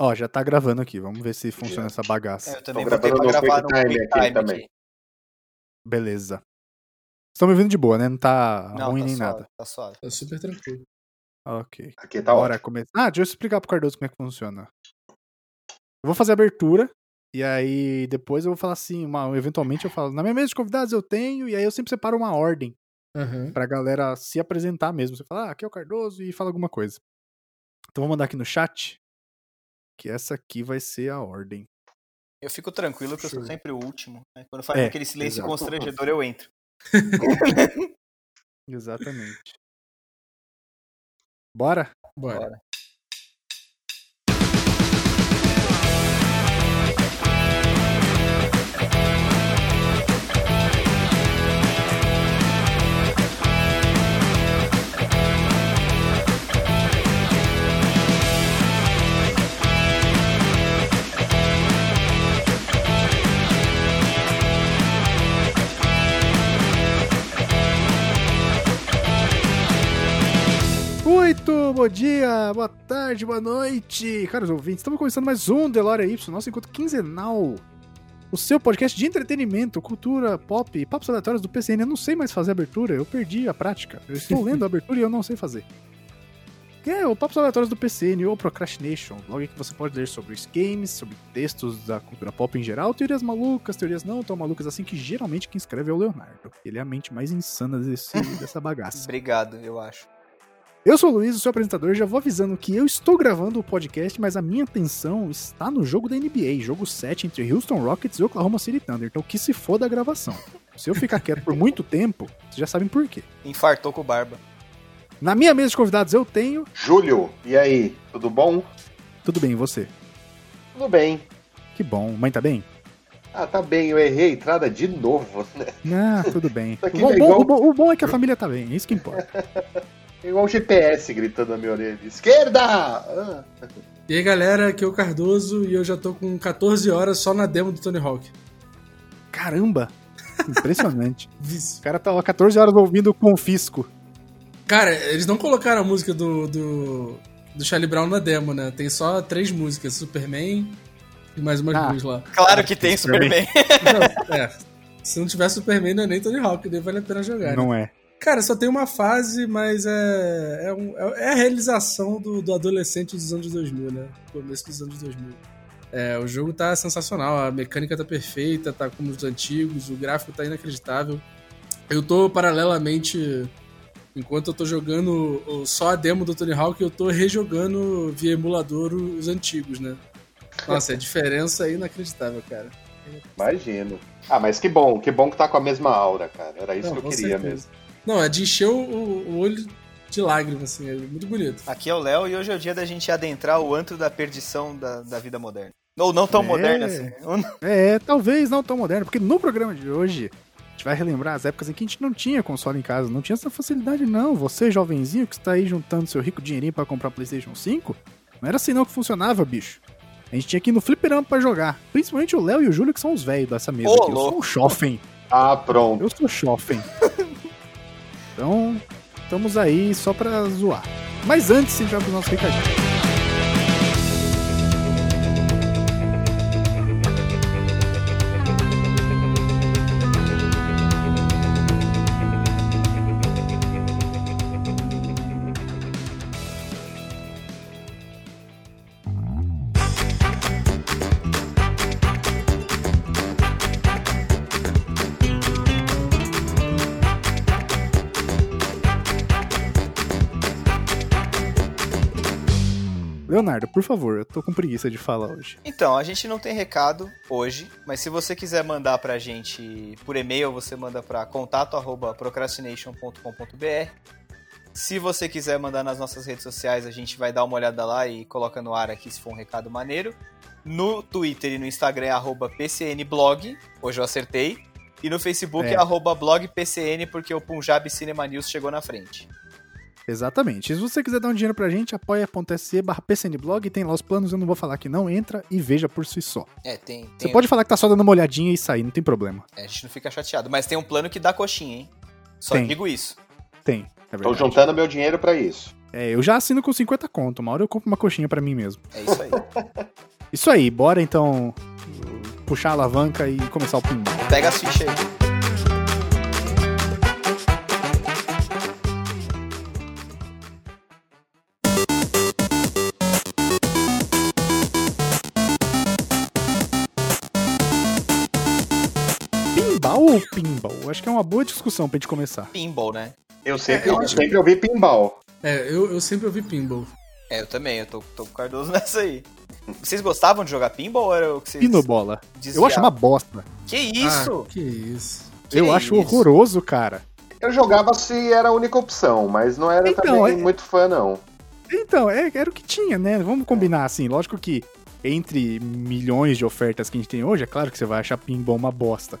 Ó, já tá gravando aqui. Vamos ver se funciona essa bagaça. É, eu também Tô botei pra gravar no QuickTime Quick aqui Time também. aqui. Beleza. Estão me ouvindo de boa, né? Não tá Não, ruim tá nem suave, nada. Tá suave. Tá super tranquilo. Ok. Aqui tá Bora ótimo. começar. Ah, deixa eu explicar pro Cardoso como é que funciona. Eu vou fazer a abertura. E aí depois eu vou falar assim, uma- eventualmente eu falo, na minha mesa de convidados eu tenho, e aí eu sempre separo uma ordem Aham. pra galera se apresentar mesmo. Você fala, ah, aqui é o Cardoso e fala alguma coisa. Então vou mandar aqui no chat que essa aqui vai ser a ordem. Eu fico tranquilo que eu sou sempre o último. né? Quando faz É, aquele silêncio exato. constrangedor, eu entro. Exatamente. Bora? Bora. Bora. Muito bom dia, boa tarde, boa noite, caros ouvintes. Estamos começando mais um Delore Y, nosso encontro quinzenal. O seu podcast de entretenimento, cultura, pop e papos aleatórios do PCN. Eu não sei mais fazer abertura, eu perdi a prática. Eu estou lendo a abertura e eu não sei fazer. Que é o Papos Aleatórios do PCN ou Procrastination, blog que você pode ler sobre os games, sobre textos da cultura pop em geral, teorias malucas, teorias não tão malucas assim, que geralmente quem escreve é o Leonardo. Ele é a mente mais insana desse, dessa bagaça. Obrigado, eu acho. Eu sou o Luiz, o seu apresentador. Já vou avisando que eu estou gravando o podcast, mas a minha atenção está no jogo da NBA, jogo 7 entre Houston Rockets e Oklahoma City Thunder. Então que se for da gravação. Se eu ficar quieto por muito tempo, vocês já sabem por quê. Infartou com barba. Na minha mesa de convidados eu tenho. Júlio, e aí? Tudo bom? Tudo bem, e você? Tudo bem. Que bom. Mãe tá bem? Ah, tá bem, eu errei a entrada de novo, né? Ah, tudo bem. O bom, é bom- igual- o bom- o bom é que a família tá bem, é isso que importa. É Igual o GPS gritando na minha orelha. Esquerda! Ah. E aí, galera, aqui é o Cardoso e eu já tô com 14 horas só na demo do Tony Hawk. Caramba! Impressionante. O cara tava 14 horas ouvindo o Confisco. Cara, eles não colocaram a música do, do, do Charlie Brown na demo, né? Tem só três músicas: Superman e mais umas Ah. duas lá. Claro que tem Superman. Superman. Não, é. Se não tiver Superman, não é nem Tony Hawk, daí vale a pena jogar. né? Não é. Cara, só tem uma fase, mas é, é, um- é a realização do, do adolescente dos anos 2000, né? Começo dos anos 2000. É, o jogo tá sensacional, a mecânica tá perfeita, tá como os antigos, o gráfico tá inacreditável. Eu tô paralelamente, enquanto eu tô jogando só a demo do Tony Hawk, eu tô rejogando via emulador os antigos, né? Nossa, a diferença é inacreditável, cara. Imagino. Ah, mas que bom, que bom que tá com a mesma aura, cara. Era isso Não, que eu queria certeza. mesmo. Não, é de encher o, o olho de lágrimas, assim, é muito bonito. Aqui é o Léo e hoje é o dia da gente adentrar o antro da perdição da, da vida moderna. Ou não tão É. moderna assim. É, talvez não tão moderno, porque no programa de hoje a gente vai relembrar as épocas em que a gente não tinha console em casa, não tinha essa facilidade não. Você, jovenzinho, que está aí juntando seu rico dinheirinho pra comprar PlayStation 5, não era assim não que funcionava, bicho. A gente tinha que ir no fliperama pra jogar. Principalmente o Léo e o Júlio, que são os velhos dessa mesa Ô, aqui. Eu sou um Schoffen. Ah, pronto. Eu sou Schoffen. Então, estamos aí só pra zoar. Mas antes, gente vai pro nosso recadinho. Leonardo, por favor, eu tô com preguiça de falar hoje. Então, a gente não tem recado hoje, mas se você quiser mandar pra gente por e-mail, você manda pra contato@procrastination.com.br. Se você quiser mandar nas nossas redes sociais, a gente vai dar uma olhada lá e coloca no ar aqui se for um recado maneiro. No Twitter e no Instagram é arroba PCNblog, hoje eu acertei. E no Facebook é, É. arroba blogpcn, porque o Punjab Cinema News chegou na frente. Exatamente. Se você quiser dar um dinheiro pra gente, apoia.se barra PCNblog, tem lá os planos, eu não vou falar que não, entra e veja por si só. É, tem. Você tem pode falar que tá só dando uma olhadinha e sair, não tem problema. é, a gente não fica chateado. Mas tem um plano que dá coxinha, hein? Só Tem. digo isso. Tem, é Tô juntando meu dinheiro pra isso. É, eu já assino com 50 conto, uma hora eu compro uma coxinha pra mim mesmo. É isso aí. Isso aí, bora então puxar a alavanca e começar o pinball. Pega as fichas aí. Acho que é uma boa discussão pra gente começar. Pinball, né? Eu sempre, É, eu eu sempre ouvi pinball. É, eu, eu sempre ouvi pinball. É, eu também, eu tô, tô com o Cardoso nessa aí. Vocês gostavam de jogar pinball ou era o que vocês Pinobola. Eu desviavam? acho uma bosta. Que isso? Ah, que isso. Que eu acho isso? horroroso, cara. Eu jogava se era a única opção, mas não era Então, também é- muito fã, não. Então, é, era o que tinha, né? Vamos combinar assim. Lógico que entre milhões de ofertas que a gente tem hoje, é claro que você vai achar pinball uma bosta.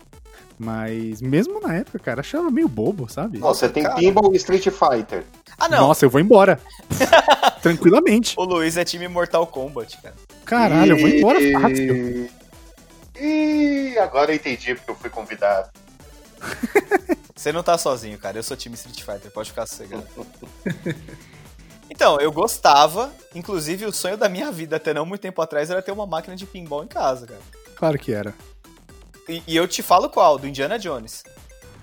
Mas mesmo na época, cara, achava meio bobo, sabe? Você tem cara. pinball e Street Fighter. Ah, não. Nossa, eu vou embora. Tranquilamente. O Luiz é time Mortal Kombat, cara. Caralho, eu vou embora E- fácil. E agora eu entendi porque eu fui convidado. Você não tá sozinho, cara. Eu sou time Street Fighter, pode ficar sossegado. Então, eu gostava, inclusive o sonho da minha vida até não muito tempo atrás era ter uma máquina de pinball em casa, cara. Claro que era. E, e eu te falo qual, do Indiana Jones.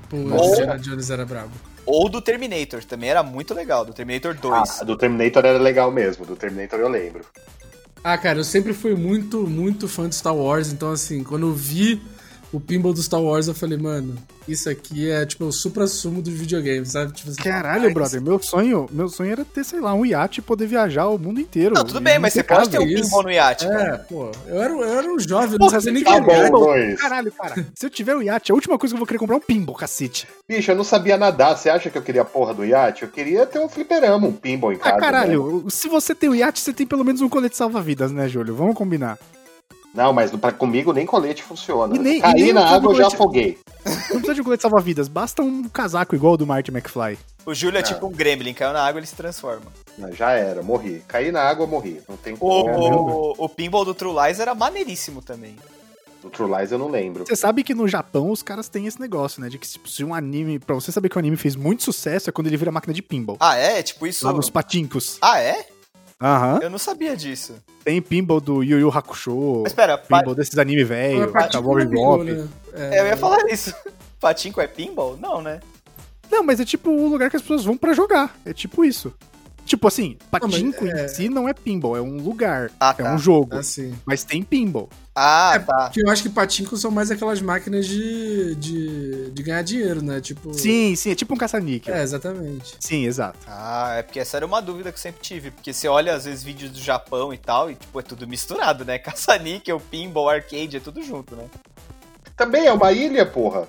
Pô, Ou- o Indiana Jones era brabo. Ou do Terminator, também era muito legal, do Terminator 2. Ah, do Terminator era legal mesmo, do Terminator eu lembro. Ah, cara, eu sempre fui muito, muito fã de Star Wars, então assim, quando eu vi o pinball do Star Wars, eu falei, mano, isso aqui é tipo o supra-sumo dos videogames, sabe? Tipo, assim, Caralho, ah, brother, meu sonho, meu sonho era ter, sei lá, um iate e poder viajar o mundo inteiro. Não, tudo bem, mas você pode ter um pinball no iate, É, cara. pô, eu era, eu era um jovem, eu Porra, não se sabia nem Tá que bom. Caralho, cara. Se eu tiver o iate, a última coisa que eu vou querer comprar é um pinball, cacete. Bicho, eu não sabia nadar. Você acha que eu queria a porra do iate? Eu queria ter um fliperama, um pinball em casa. Ah, né? caralho, se você tem o iate, você tem pelo menos um colete salva-vidas, né, Júlio? Vamos combinar. Não, mas pra, comigo nem colete funciona. E nem- e Caí nem na água, eu já afoguei. Não precisa de um colete salva-vidas, basta um casaco igual o do Marty McFly. O Júlio é tipo um gremlin, caiu na água ele se transforma. Não, já era, morri. Caí na água, morri. Não tem O, como. o, o pinball do True Lies era maneiríssimo também. Do True Lies eu não lembro. Você sabe que no Japão os caras têm esse negócio, né? De que tipo, se um anime. Pra você saber que o anime fez muito sucesso é quando ele vira máquina de pinball. Ah, é? Tipo isso. Lá nos patincos. Ah, é? Aham. Eu não sabia disso. Tem pinball do Yu Yu Hakusho. Mas pera, pa... Pinball desses anime velho. Cowboy é pinball, Bebop. né? É, eu ia falar isso. Patinco é pinball? Não, né? Não, mas é tipo o lugar que as pessoas vão pra jogar. É tipo isso. Tipo assim, mas patinco é- em si não é pinball, é um lugar. Ah, É tá. um jogo. Assim. Mas tem pinball. Ah, É, tá. Porque eu acho que patinco são mais aquelas máquinas de, de, de ganhar dinheiro, né? Tipo. Sim, sim, é tipo um caça-níquel. É, exatamente. Sim, exato. Ah, é porque essa era uma dúvida que eu sempre tive. Porque você olha, às vezes, vídeos do Japão e tal, e, tipo, é tudo misturado, né? Caça-níquel, pinball, arcade, é tudo junto, né? Também é uma ilha, porra.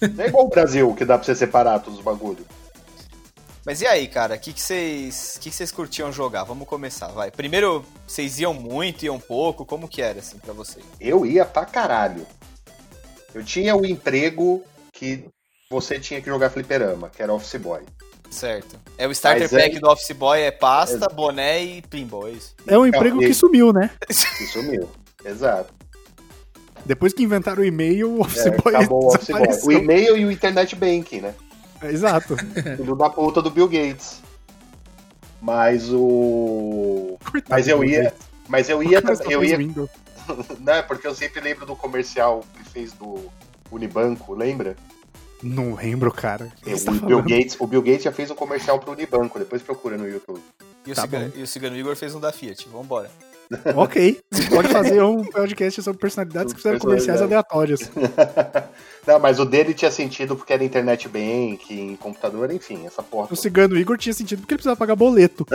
Não é igual o Brasil, que dá pra você separar todos os bagulhos. Mas e aí, cara? O que que vocês que que vocês curtiam jogar? Vamos começar, vai. Primeiro, vocês iam muito, iam pouco? Como que era, assim, pra vocês? Eu ia pra caralho. Eu tinha o emprego que você tinha que jogar fliperama, que era office boy. Certo. É o starter Mas pack do Office Boy, é pasta, boné e pinball, é isso? É um emprego que sumiu, né? Que sumiu. Exato. Depois que inventaram o e-mail, o Office É, Boy acabou o office boy. O e-mail e o internet banking, né? É, Exato. Filho da puta do Bill Gates. Mas o. Coitado Mas eu ia. Gates. Mas eu ia. O Eu ia né, porque eu sempre lembro do comercial que fez do Unibanco, lembra? Não lembro, cara. O O você tá Bill, falando? Gates, o Bill Gates já fez um comercial pro Unibanco, depois procura no YouTube. E o, Tá Cigano, e o Cigano Igor fez um da Fiat. Vambora. Ok. Você pode fazer um podcast sobre personalidades que fizeram comerciais aleatórios. Não, mas o dele tinha sentido porque era internet banking, computador, enfim, essa porra. O cigano Igor tinha sentido porque ele precisava pagar boleto.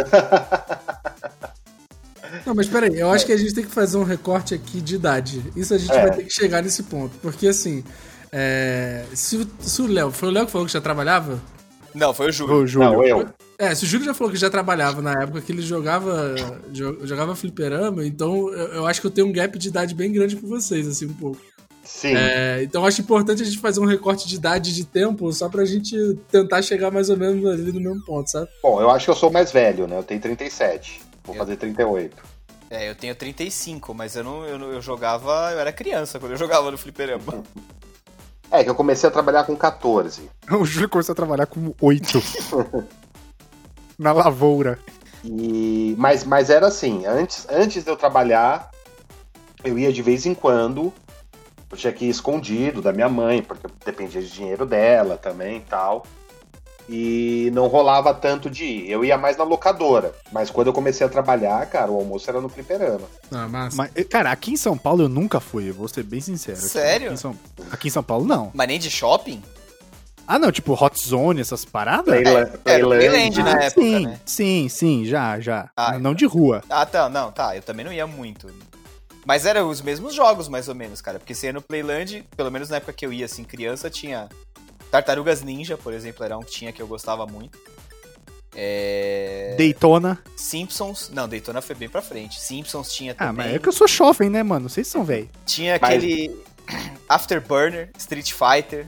Não, mas peraí, eu acho que a gente tem que fazer um recorte aqui de idade. Isso a gente É. vai ter que chegar nesse ponto. Porque assim, é, se, o- se o Léo. Foi o Léo que falou que já trabalhava? Não, foi o Júlio. Ô, Júlio. Não, eu. É, se o Júlio já falou que já trabalhava na época que ele jogava jo- jogava fliperama, então eu, eu acho que eu tenho um gap de idade bem grande com vocês, assim, um pouco. Sim. É, então eu acho importante a gente fazer um recorte de idade e de tempo só pra gente tentar chegar mais ou menos ali no mesmo ponto, sabe? Bom, eu acho que eu sou mais velho, né? Eu tenho 37. Vou Eu- fazer 38. É, eu tenho 35, mas eu não, eu não- eu jogava, eu era criança quando eu jogava no fliperama. É, que eu comecei a trabalhar com 14. O Júlio começou a trabalhar com oito. Na lavoura. E... Mas, mas era assim, antes, antes de eu trabalhar, eu ia de vez em quando. Eu tinha que ir escondido da minha mãe, porque dependia de dinheiro dela também e tal. E não rolava tanto de ir. Eu ia mais na locadora. Mas quando eu comecei a trabalhar, cara, o almoço era no fliperama. Ah, massa. Mas, cara, aqui em São Paulo eu nunca fui, eu vou ser bem sincero. Aqui- Sério? Aqui em São, aqui em São Paulo, não. Mas nem de shopping? Ah, não, tipo Hot Zone, essas paradas? Playla- Era o Playland. Playland na Ah, época, sim, né? sim, sim, já, já. Ah, não de rua. Ah, tá, não, tá. Eu também não ia muito. Mas eram os mesmos jogos, mais ou menos, cara. Porque se ia no Playland, pelo menos na época que eu ia, assim, criança, tinha Tartarugas Ninja, por exemplo, era um que tinha que eu gostava muito. É... Daytona. Simpsons. Não, Daytona foi bem pra frente. Simpsons tinha Ah, também. mas é que eu sou jovem, né, mano? Vocês são velho. Tinha Mas- aquele Afterburner, Street Fighter.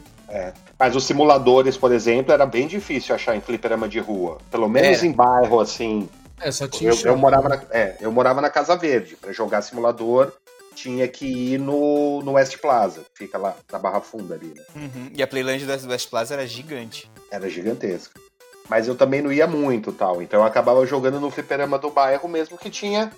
Mas os simuladores, por exemplo, era bem difícil achar em fliperama de rua. Pelo menos Era. em bairro, assim. É, só tinha Eu, eu morava na, é, eu morava na Casa Verde. Pra jogar simulador, tinha que ir no, no West Plaza, que fica lá na Barra Funda ali. Né? Uhum. E a Playland da West Plaza era gigante. Era gigantesca. Mas eu também não ia muito tal. Então eu acabava jogando no fliperama do bairro mesmo que tinha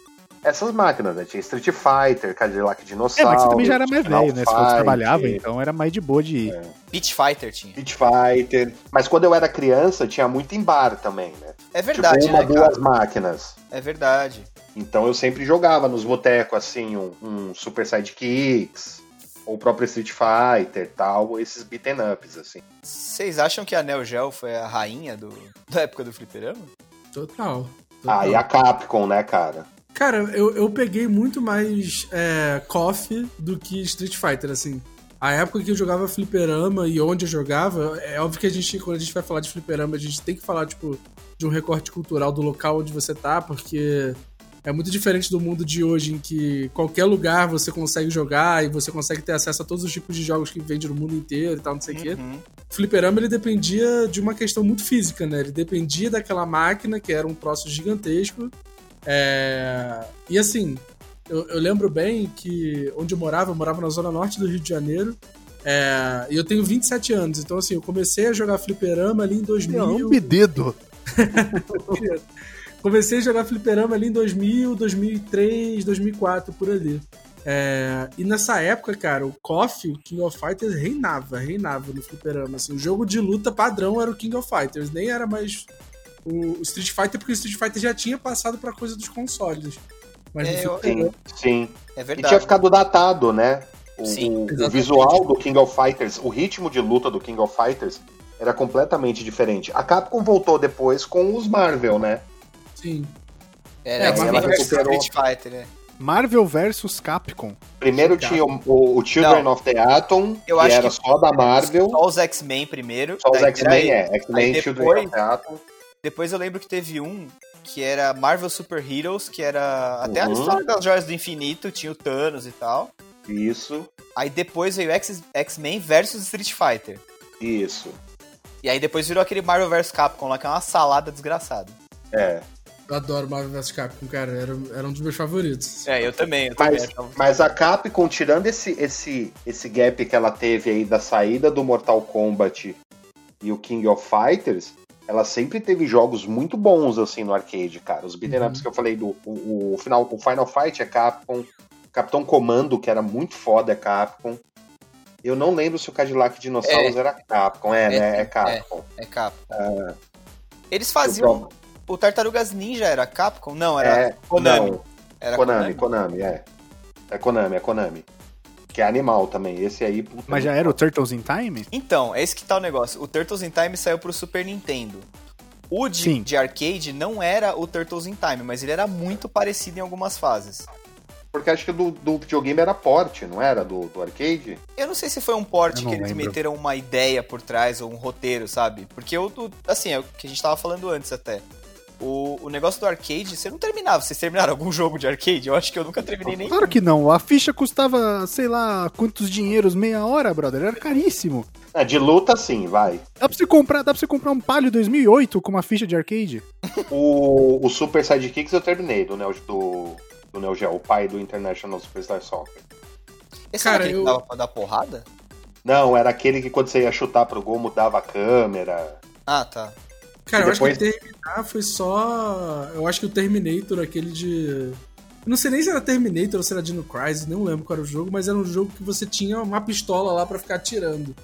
essas máquinas, né? Tinha Street Fighter, Cadillac É, Dinossauro. mas você também já era mais Final velho, né? Se você Fight, trabalhava, então era mais de boa de ir. Beach Fighter tinha. Street Fighter. Mas quando eu era criança, tinha muito em bar também, né? É verdade, tipo, uma, né, duas cara? máquinas. É verdade. Então eu sempre jogava nos botecos, assim, um, um Super Sidekicks, ou o próprio Street Fighter tal, esses beaten ups, assim. Vocês acham que a Neo Geo foi a rainha do... da época do fliperama? Total. total. Ah, e a Capcom, né, cara? Cara, eu, eu peguei muito mais é, KOF do que Street Fighter, assim. A época que eu jogava fliperama e onde eu jogava, é óbvio que a gente, quando a gente vai falar de fliperama, a gente tem que falar, tipo, de um recorte cultural do local onde você tá, porque é muito diferente do mundo de hoje, em que qualquer lugar você consegue jogar e você consegue ter acesso a todos os tipos de jogos que vende no mundo inteiro e tal, não sei o quê. Uhum. O fliperama, ele dependia de uma questão muito física, né? Ele dependia daquela máquina, que era um troço gigantesco. É, E assim, eu, eu lembro bem que onde eu morava, eu morava na zona norte do Rio de Janeiro. é, E eu tenho 27 anos, então assim, eu comecei a jogar fliperama ali em 2000. dedo. Comecei a jogar fliperama ali em 2000, 2003, 2004, por ali. É, e nessa época, cara, o KOF, o King of Fighters, reinava, reinava no fliperama. Assim, o jogo de luta padrão era o King of Fighters, nem era mais o, Street Fighter, porque o Street Fighter já tinha passado pra coisa dos consoles. Mas É, eu- Sim, sim. É E verdade. tinha ficado datado, né? O, Sim, o- visual do King of Fighters, o ritmo de luta do King of Fighters era completamente diferente. A Capcom voltou depois com os Marvel, né? sim. Era É, X-Men ela versus recuperou. Street Fighter, né? Marvel versus Capcom. Primeiro tinha o, o- o Children Não. of the Atom, Eu que acho era que- só da Marvel. Só os X-Men primeiro. Só os X-Men, é. X-Men Children depois- of the Atom. Depois eu lembro que teve um que era Marvel Super Heroes, que era até a Uhum. história das joias do infinito, tinha o Thanos e tal. Isso, Aí depois veio X-Men versus Street Fighter. isso. E aí depois virou aquele Marvel vs Capcom lá, que é uma salada desgraçada. É. Eu adoro Marvel vs Capcom, cara. Era, era um dos meus favoritos. É, eu também, eu Mas, também. mas a Capcom, tirando esse, esse, esse gap que ela teve aí da saída do Mortal Kombat e o King of Fighters, ela sempre teve jogos muito bons assim no arcade, cara. Os beat'em Uhum. ups que eu falei do o, o final, o Final Fight é Capcom, Capitão Comando, que era muito foda, é Capcom. Eu não lembro se o Cadillac Dinossauros era Capcom, é, É, né? É é. Capcom. É Capcom. Ah. Eles faziam. O Tartarugas Ninja era Capcom? Não, era É, Konami. não, Era Konami, Konami, é. É Konami, é Konami. Que é animal também. Esse aí, puta, Mas já era o Turtles in Time? Então, é esse que tá o negócio. O Turtles in Time saiu pro Super Nintendo. O de, Sim. de arcade não era o Turtles in Time, mas ele era muito parecido em algumas fases. Porque acho que do, do videogame era porte, não era? Do, do arcade? Eu não sei se foi um porte Eu que eles lembro. meteram uma ideia por trás ou um roteiro, sabe? Porque o do- assim, é o que a gente tava falando antes até. O, o negócio do arcade, você não terminava. Vocês terminaram algum jogo de arcade? Eu acho que eu nunca terminei nenhum. Claro que não. A ficha custava, sei lá, quantos dinheiros, meia hora, brother. Era caríssimo. Ah, de luta, sim, vai. Dá pra você comprar, dá pra você comprar um Palio 2008 com uma ficha de arcade? O, o Super Sidekicks eu terminei, do Neo, do, do Neo Geo, o pai do International Superstar Soccer. Esse Cara, era aquele eu- que dava pra dar porrada? Não, era aquele que quando você ia chutar pro gol mudava a câmera. Ah, tá. Cara, E eu acho que depois- terminar foi só. Eu acho que o Terminator, aquele de. Não sei nem se era Terminator ou se era Dino Crisis, não lembro qual era o jogo, mas era um jogo que você tinha uma pistola lá pra ficar atirando.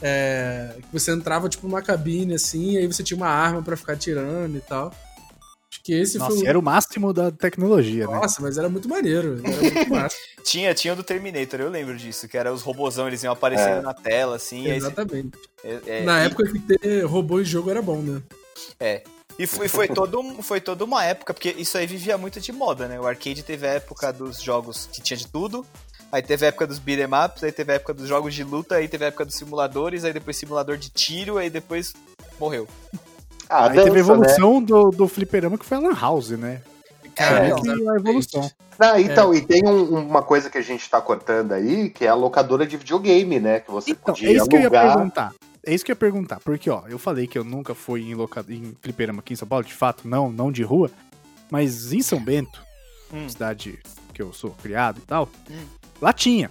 É, que você entrava tipo numa cabine assim, e aí você tinha uma arma pra ficar atirando e tal. Acho que esse Nossa, foi o. era o máximo da tecnologia, né? Nossa, mas era muito maneiro. Era muito massa. Tinha, tinha o do Terminator, eu lembro disso, que era os robôzão, eles iam aparecendo É. na tela, assim. e aí você- Exatamente. é- é, Na época que ter robô em jogo era bom, né? É. E foi, foi, todo, foi toda uma época, porque isso aí vivia muito de moda, né? O arcade teve a época dos jogos que tinha de tudo, aí teve a época dos beat'em ups, aí teve a época dos jogos de luta, aí teve a época dos simuladores, aí depois simulador de tiro, aí depois morreu. Ah, Aí teve a dança, né? evolução do, do fliperama que foi a Lan House, né? Cara, então, que a evolução. Ah, então, e tem um- uma coisa que a gente tá cortando aí, que é a locadora de videogame, né? Que você Então, podia é isso que eu ia alugar. perguntar. É isso que eu ia perguntar. Porque, ó, eu falei que eu nunca fui em, loca... em fliperama aqui em São Paulo, de fato, não, não de rua. Mas em São Bento, Hum. cidade que eu sou criado e tal, Hum. lá tinha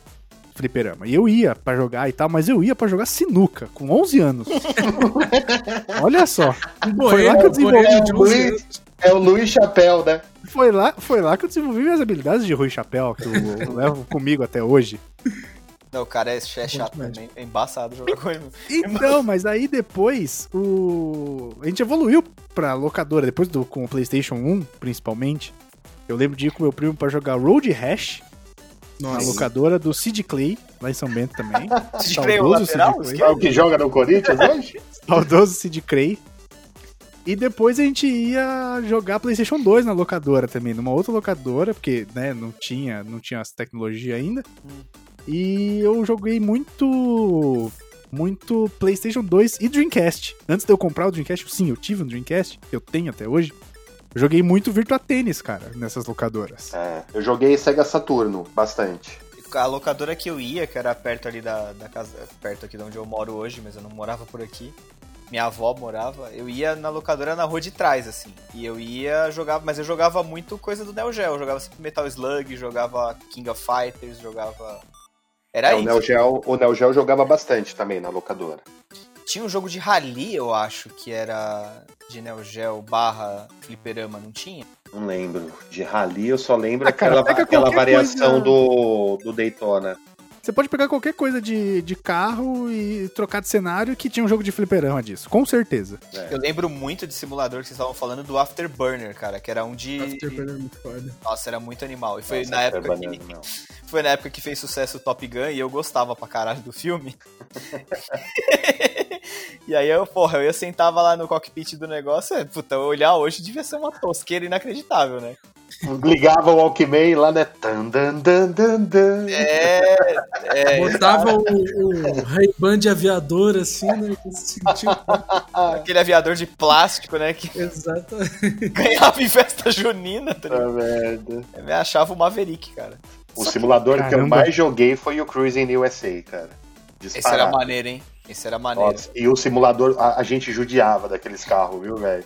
fliperama. E eu ia pra jogar e tal, mas eu ia pra jogar sinuca, com 11 anos. Olha só. Foi lá que eu desenvolvi de o 11 Luiz. É o Luiz Chapéu, né? Foi lá, foi lá que eu desenvolvi minhas habilidades de Rui Chapéu, que eu, eu levo comigo até hoje. Não, o cara é, é chato também, é embaçado jogar com ele. Então, mas aí depois o a gente evoluiu pra locadora depois do com o PlayStation 1, principalmente. Eu lembro de ir com meu primo pra jogar Road Rash na Nossa. locadora do Sid Clay, lá em São Bento também. Sid Clay, o Saudoso Sid lateral? Clay. É o que joga no Corinthians hoje? Saudoso Sid Clay. E depois a gente ia jogar PlayStation 2 na locadora também, numa outra locadora, porque, né, não tinha, não tinha essa tecnologia ainda. Hum. E eu joguei muito muito PlayStation 2 e Dreamcast. Antes de eu comprar o Dreamcast, sim, eu tive um Dreamcast, eu tenho até hoje. Eu joguei muito Virtua Tennis, cara, nessas locadoras. É, eu joguei Sega Saturno, bastante. A locadora que eu ia, que era perto ali da, da casa, perto aqui de onde eu moro hoje, mas eu não morava por aqui. Minha avó morava, eu ia na locadora na rua de trás, assim. E eu ia jogar, mas eu jogava muito coisa do Neo Geo. Eu jogava sempre Metal Slug, jogava King of Fighters, jogava. Era É, o, isso. Neo Geo, o Neo Geo jogava bastante também na locadora. Tinha um jogo de rally, eu acho, que era de Neo Geo barra fliperama, não tinha? Não lembro. De rally eu só lembro Ah, cara, aquela, aquela variação coisa- do, do Daytona. Você pode pegar qualquer coisa de, de carro e trocar de cenário que tinha um jogo de fliperama disso, com certeza. Eu lembro muito de simulador que vocês estavam falando do Afterburner, cara, que era um de. Afterburner é muito foda. Nossa, era muito animal. E foi Nossa, na época que. Não. Foi na época que fez sucesso o Top Gun e eu gostava pra caralho do filme. e aí eu, porra, eu ia sentava lá no cockpit do negócio, é, puta, olhar hoje devia ser uma tosqueira inacreditável, né? Ligava o Walkman lá, né? Tan, dan, dan, dan, dan. É, é, Botava o, o Ray-Ban de aviador assim, né? que sentia- aquele aviador de plástico, né, que Exato. ganhava em festa junina, tá ligado? Puta merda. Eu me achava o Maverick, cara. O simulador que eu Caramba. mais joguei foi o Cruising USA, cara. Esse Disparado. era maneiro, hein? Esse era maneiro. Nossa, e o simulador, a, a gente judiava daqueles carros, viu, velho?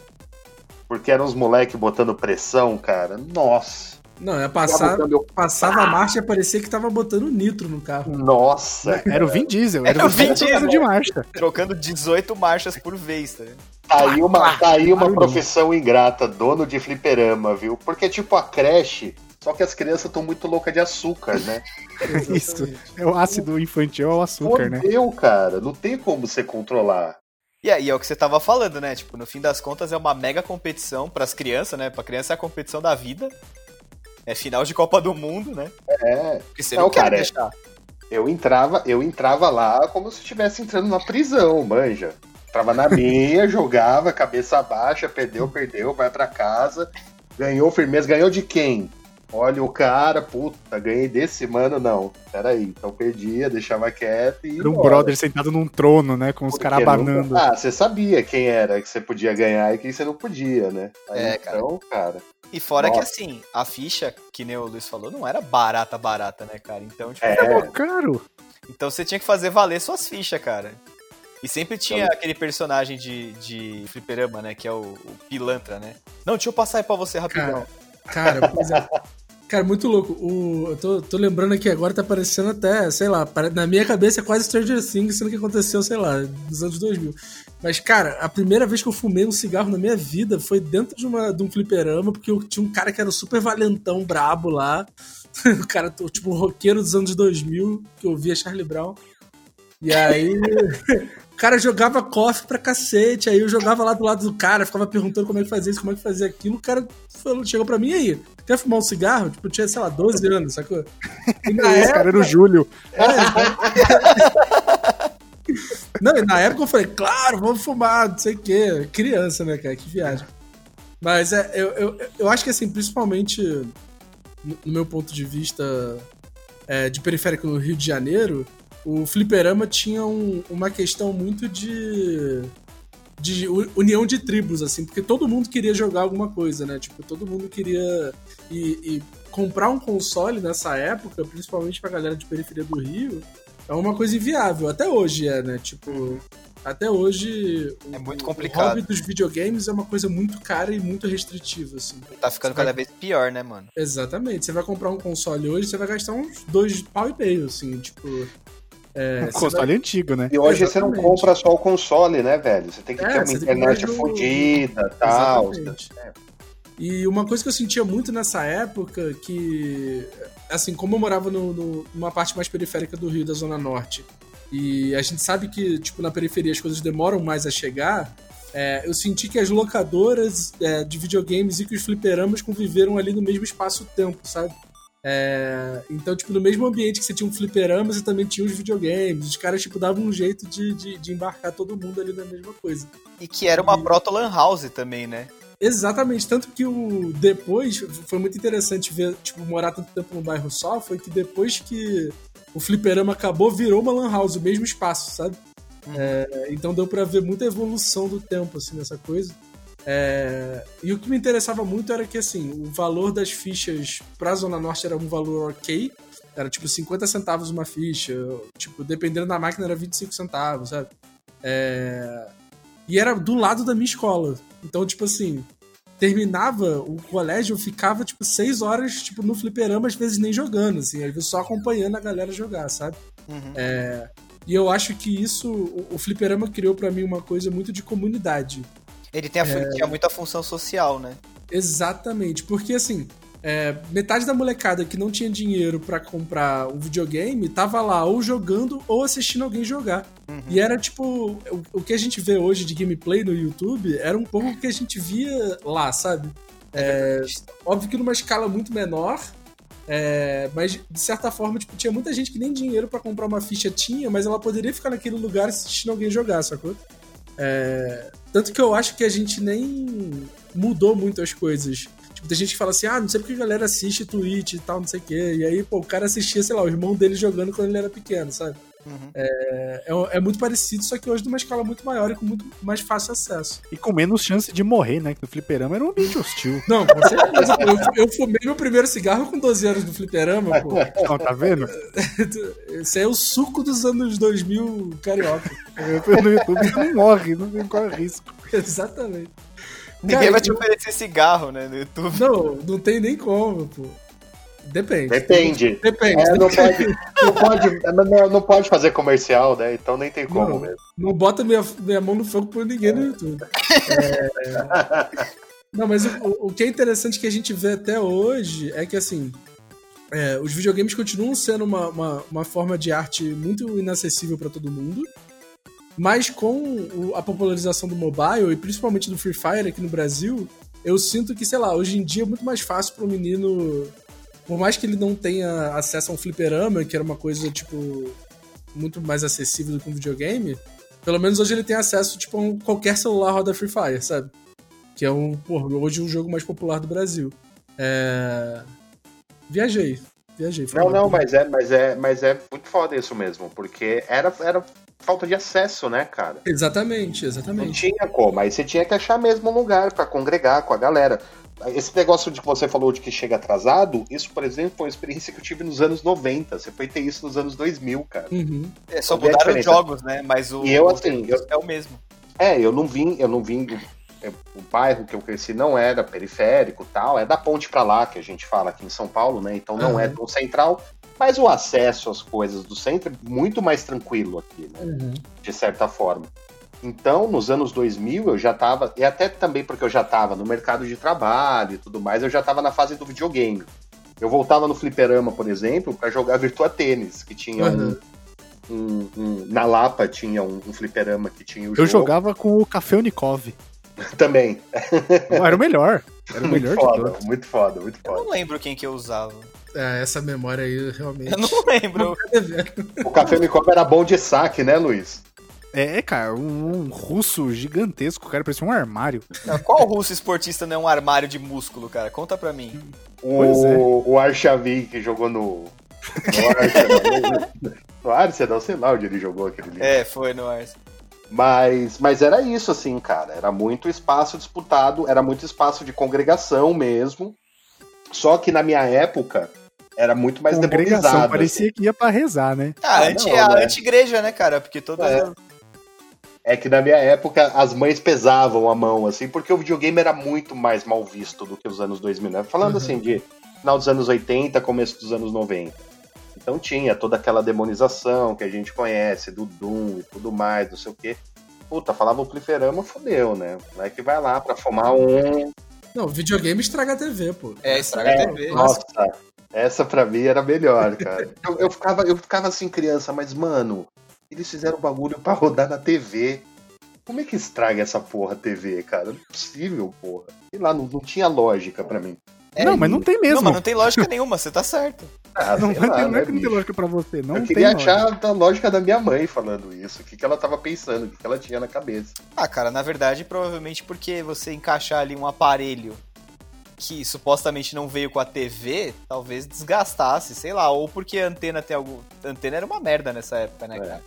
Porque eram os moleques botando pressão, cara. Nossa. Não, é passar, passava a marcha e parecia que tava botando nitro no carro. Nossa. Era o Vin Diesel, era Era o Vin Diesel trocando de marcha. Trocando 18 marchas por vez, tá? Tá aí uma, tá aí uma profissão ingrata, dono de fliperama, viu? Porque, tipo, a creche, só que as crianças estão muito loucas de açúcar, né? Isso. É o ácido infantil, é o açúcar, né? Fodeu, cara. Não tem como você controlar. E aí, é o que você tava falando, né? Tipo, no fim das contas é uma mega competição pras crianças, né? Pra criança é a competição da vida. É final de Copa do Mundo, né? É. Porque você Não, não, cara, é- deixar. Eu entrava, eu entrava lá como se estivesse entrando na prisão, manja. Entrava na minha, jogava, cabeça baixa, perdeu, perdeu, vai pra casa. Ganhou firmeza, ganhou de quem? Olha o cara, puta, ganhei desse mano, não. Peraí, então perdia, deixava quieto e. Era um embora. brother sentado num trono, né? Com os caras abanando. nunca- Ah, você sabia quem era que você podia ganhar e quem você não podia, né? Aí, É, cara. Então, cara. E fora que Nossa. assim, a ficha, que nem o Luiz falou, não era barata, barata, né, cara? Então, tipo, É. Pô, caro. então você tinha que fazer valer suas fichas, cara. E sempre tinha Então- aquele personagem de, de fliperama, né? Que é o, o pilantra, né? Não, deixa eu passar aí pra você rapidão. Cara, Cara, pois é. Cara, muito louco. O, eu tô, tô lembrando aqui agora, tá parecendo até, sei lá, na minha cabeça é quase Stranger Things, sendo que aconteceu, sei lá, nos anos 2000. Mas, cara, a primeira vez que eu fumei um cigarro na minha vida foi dentro de, uma, de um fliperama, porque eu tinha um cara que era super valentão, brabo lá. o cara, tipo, um roqueiro dos anos 2000, que eu via Charlie Brown. E aí, o cara jogava cofre pra cacete, aí eu jogava lá do lado do cara, ficava perguntando como é que fazia isso, como é que fazia aquilo. O cara falou, chegou pra mim aí, quer fumar um cigarro? Tipo, tinha, sei lá, 12 anos, sacou? E na Esse época... cara era o Júlio. É, não, e na época eu falei, claro, vamos fumar, não sei o quê. Criança, né, cara? Que viagem. Mas é, eu, eu, eu acho que assim, principalmente no meu ponto de vista é, de periférico no Rio de Janeiro, o fliperama tinha um, uma questão muito de de união de tribos, assim, porque todo mundo queria jogar alguma coisa, né? Tipo, todo mundo queria. E, e, comprar um console nessa época, principalmente pra galera de periferia do Rio, é uma coisa inviável. Até hoje é, né? Tipo, até hoje. É muito complicado. O hobby dos videogames é uma coisa muito cara e muito restritiva, assim. Tá ficando você cada vai... vez pior, né, mano? Exatamente. Você vai comprar um console hoje, você vai gastar uns dois pau e meio, assim, tipo. É, um console vai... antigo, né? E hoje Exatamente. você não compra só o console, né, velho? Você tem que é, ter uma internet fodida e tal. E uma coisa que eu sentia muito nessa época, que, assim, como eu morava no, no, numa parte mais periférica do Rio, da Zona Norte, e a gente sabe que, tipo, na periferia as coisas demoram mais a chegar, é, eu senti que as locadoras é, de videogames e que os fliperamas conviveram ali no mesmo espaço-tempo, sabe? É, então, tipo, no mesmo ambiente que você tinha um fliperama, você também tinha os videogames. Os caras, tipo, davam um jeito de, de, de embarcar todo mundo ali na mesma coisa. E que era uma e... proto lan house também, né? Exatamente, tanto que o depois foi muito interessante ver, tipo, morar tanto tempo num bairro só, foi que depois que o fliperama acabou, virou uma lan house, o mesmo espaço, sabe? Uhum. É, então deu para ver muita evolução do tempo, assim, nessa coisa. É... E o que me interessava muito era que, assim, o valor das fichas pra Zona Norte era um valor ok. Era tipo 50 centavos uma ficha. Tipo, dependendo da máquina era 25 centavos, sabe? É... E era do lado da minha escola. Então, tipo assim, terminava o colégio, eu ficava, tipo, seis horas, tipo, no fliperama, às vezes nem jogando, assim, às vezes só acompanhando a galera jogar, sabe? Uhum. É... E eu acho que isso, o, o fliperama criou para mim uma coisa muito de comunidade. Ele tem a, é... tinha muita função social, né? Exatamente, porque assim, é, metade da molecada que não tinha dinheiro para comprar um videogame tava lá ou jogando ou assistindo alguém jogar. Uhum. E era tipo, o, o, que a gente vê hoje de gameplay no YouTube era um pouco o que a gente via lá, sabe? É, óbvio que numa escala muito menor, é, mas de certa forma, tipo, tinha muita gente que nem dinheiro para comprar uma ficha tinha, mas ela poderia ficar naquele lugar assistindo alguém jogar, sacou? É, tanto que eu acho que a gente nem mudou muito as coisas. Tipo, tem gente que fala assim, ah, não sei porque a galera assiste Twitch e tal, não sei o quê. E aí, pô, o cara assistia, sei lá, o irmão dele jogando quando ele era pequeno, sabe? Uhum. É, é, é, muito parecido, só que hoje numa escala muito maior e com muito mais fácil acesso. E com menos chance de morrer, né? Que o fliperama era um ambiente hostil. Não, com certeza. eu, eu fumei meu primeiro cigarro com 12 anos no fliperama, pô. Não, tá vendo? Esse é o suco dos anos 2000 carioca. Eu no YouTube não morre, não tem qual risco. Exatamente. Ninguém Cara, vai te oferecer cigarro, né, no YouTube. Não, não tem nem como, pô. Depende. Depende. Depende. É, não, pode, não, pode, não, não, pode fazer comercial, né? Então nem tem como não, mesmo. Não bota minha, minha mão no fogo por ninguém no YouTube. É, não, mas o, o que é interessante que a gente vê até hoje é que, assim, é, os videogames continuam sendo uma, uma, uma, forma de arte muito inacessível para todo mundo. Mas com a popularização do mobile e principalmente do Free Fire aqui no Brasil, eu sinto que, sei lá, hoje em dia é muito mais fácil para o menino por mais que ele não tenha acesso a um fliperama, que era uma coisa, tipo, muito mais acessível do que um videogame, pelo menos hoje ele tem acesso, tipo, a um, qualquer celular roda Free Fire, sabe? Que é um, porra, hoje um jogo mais popular do Brasil. É... Viajei. Viajei. Não, não, mas é, mas, é, mas é muito foda isso mesmo, porque era, era falta de acesso, né, cara? Exatamente, exatamente. Não tinha como, aí você tinha que achar mesmo um lugar para congregar com a galera. Esse negócio de que você falou de que chega atrasado, isso, por exemplo, foi uma experiência que eu tive nos anos 90. Você foi ter isso nos anos 2000, cara. Uhum. É, só mudaram os jogos, né? Mas o, e eu, assim, eu, é o mesmo. É, eu não vim, eu não vim é, o bairro que eu cresci não era periférico tal, é da ponte para lá que a gente fala aqui em São Paulo, né? Então não Uhum. é tão central, mas o acesso às coisas do centro é muito mais tranquilo aqui, né? Uhum. De certa forma. Então, nos anos 2000, eu já estava, e até também porque eu já estava no mercado de trabalho e tudo mais, eu já estava na fase do videogame. Eu voltava no fliperama, por exemplo, para jogar Virtua Tênis, que tinha um- Uhum. um, um- Na Lapa tinha um, um fliperama que tinha o Eu jogo. jogava com o Café Unicov. Também. Era o melhor. Era o Muito melhor de foda, todos. muito foda, muito Eu foda. não lembro quem que eu usava. É, essa memória aí realmente. Eu não lembro. O Café Unicórnio era bom de saque, né, Luiz? É, cara, um, um russo gigantesco, cara, parecia um armário. Não, Qual russo esportista não é um armário de músculo, cara? Conta pra mim. Pois é. O, o Arshavin que jogou no. No Arsenal, Arsenal, sei lá onde ele jogou aquele livro. É, foi no Ars. Mas, mas era isso, assim, cara. Era muito espaço disputado, era muito espaço de congregação mesmo. Só que na minha época era muito mais Congregação, demonizado. parecia que ia pra rezar, né? Ah, Ah, anti, não, a né? anti-igreja, né, cara? Porque todas É. É que na minha época as mães pesavam a mão, assim, porque o videogame era muito mais mal visto do que os anos 2000, né? Falando Uhum. assim, de final dos anos 80, começo dos anos 90. Então tinha toda aquela demonização que a gente conhece, do Doom e tudo mais, não sei o quê. Puta, falava o fliperama, fodeu, né? Não é que vai lá pra fumar um. Não, videogame estraga a TV, pô. É, estraga a É, TV. Nossa, essa pra mim era melhor, cara. Eu, eu ficava, eu ficava assim, criança, mas, mano, eles fizeram bagulho pra rodar na TV. Como é que estraga essa porra TV, cara? Não é possível, porra. Sei lá, não, não tinha lógica pra mim. É, não, mas não tem Não, mesmo. mas não tem lógica nenhuma, você tá certo. Ah, Não, lá, não né, é que não tem lógica pra você, não Eu tem queria lógica. achar a lógica da minha mãe falando isso. O que, que ela tava pensando, o que, que ela tinha na cabeça. Ah, cara, na verdade, provavelmente porque você encaixar ali um aparelho que supostamente não veio com a TV, talvez desgastasse, sei lá, ou porque a antena tem algum. A antena era uma merda nessa época, né, É. cara?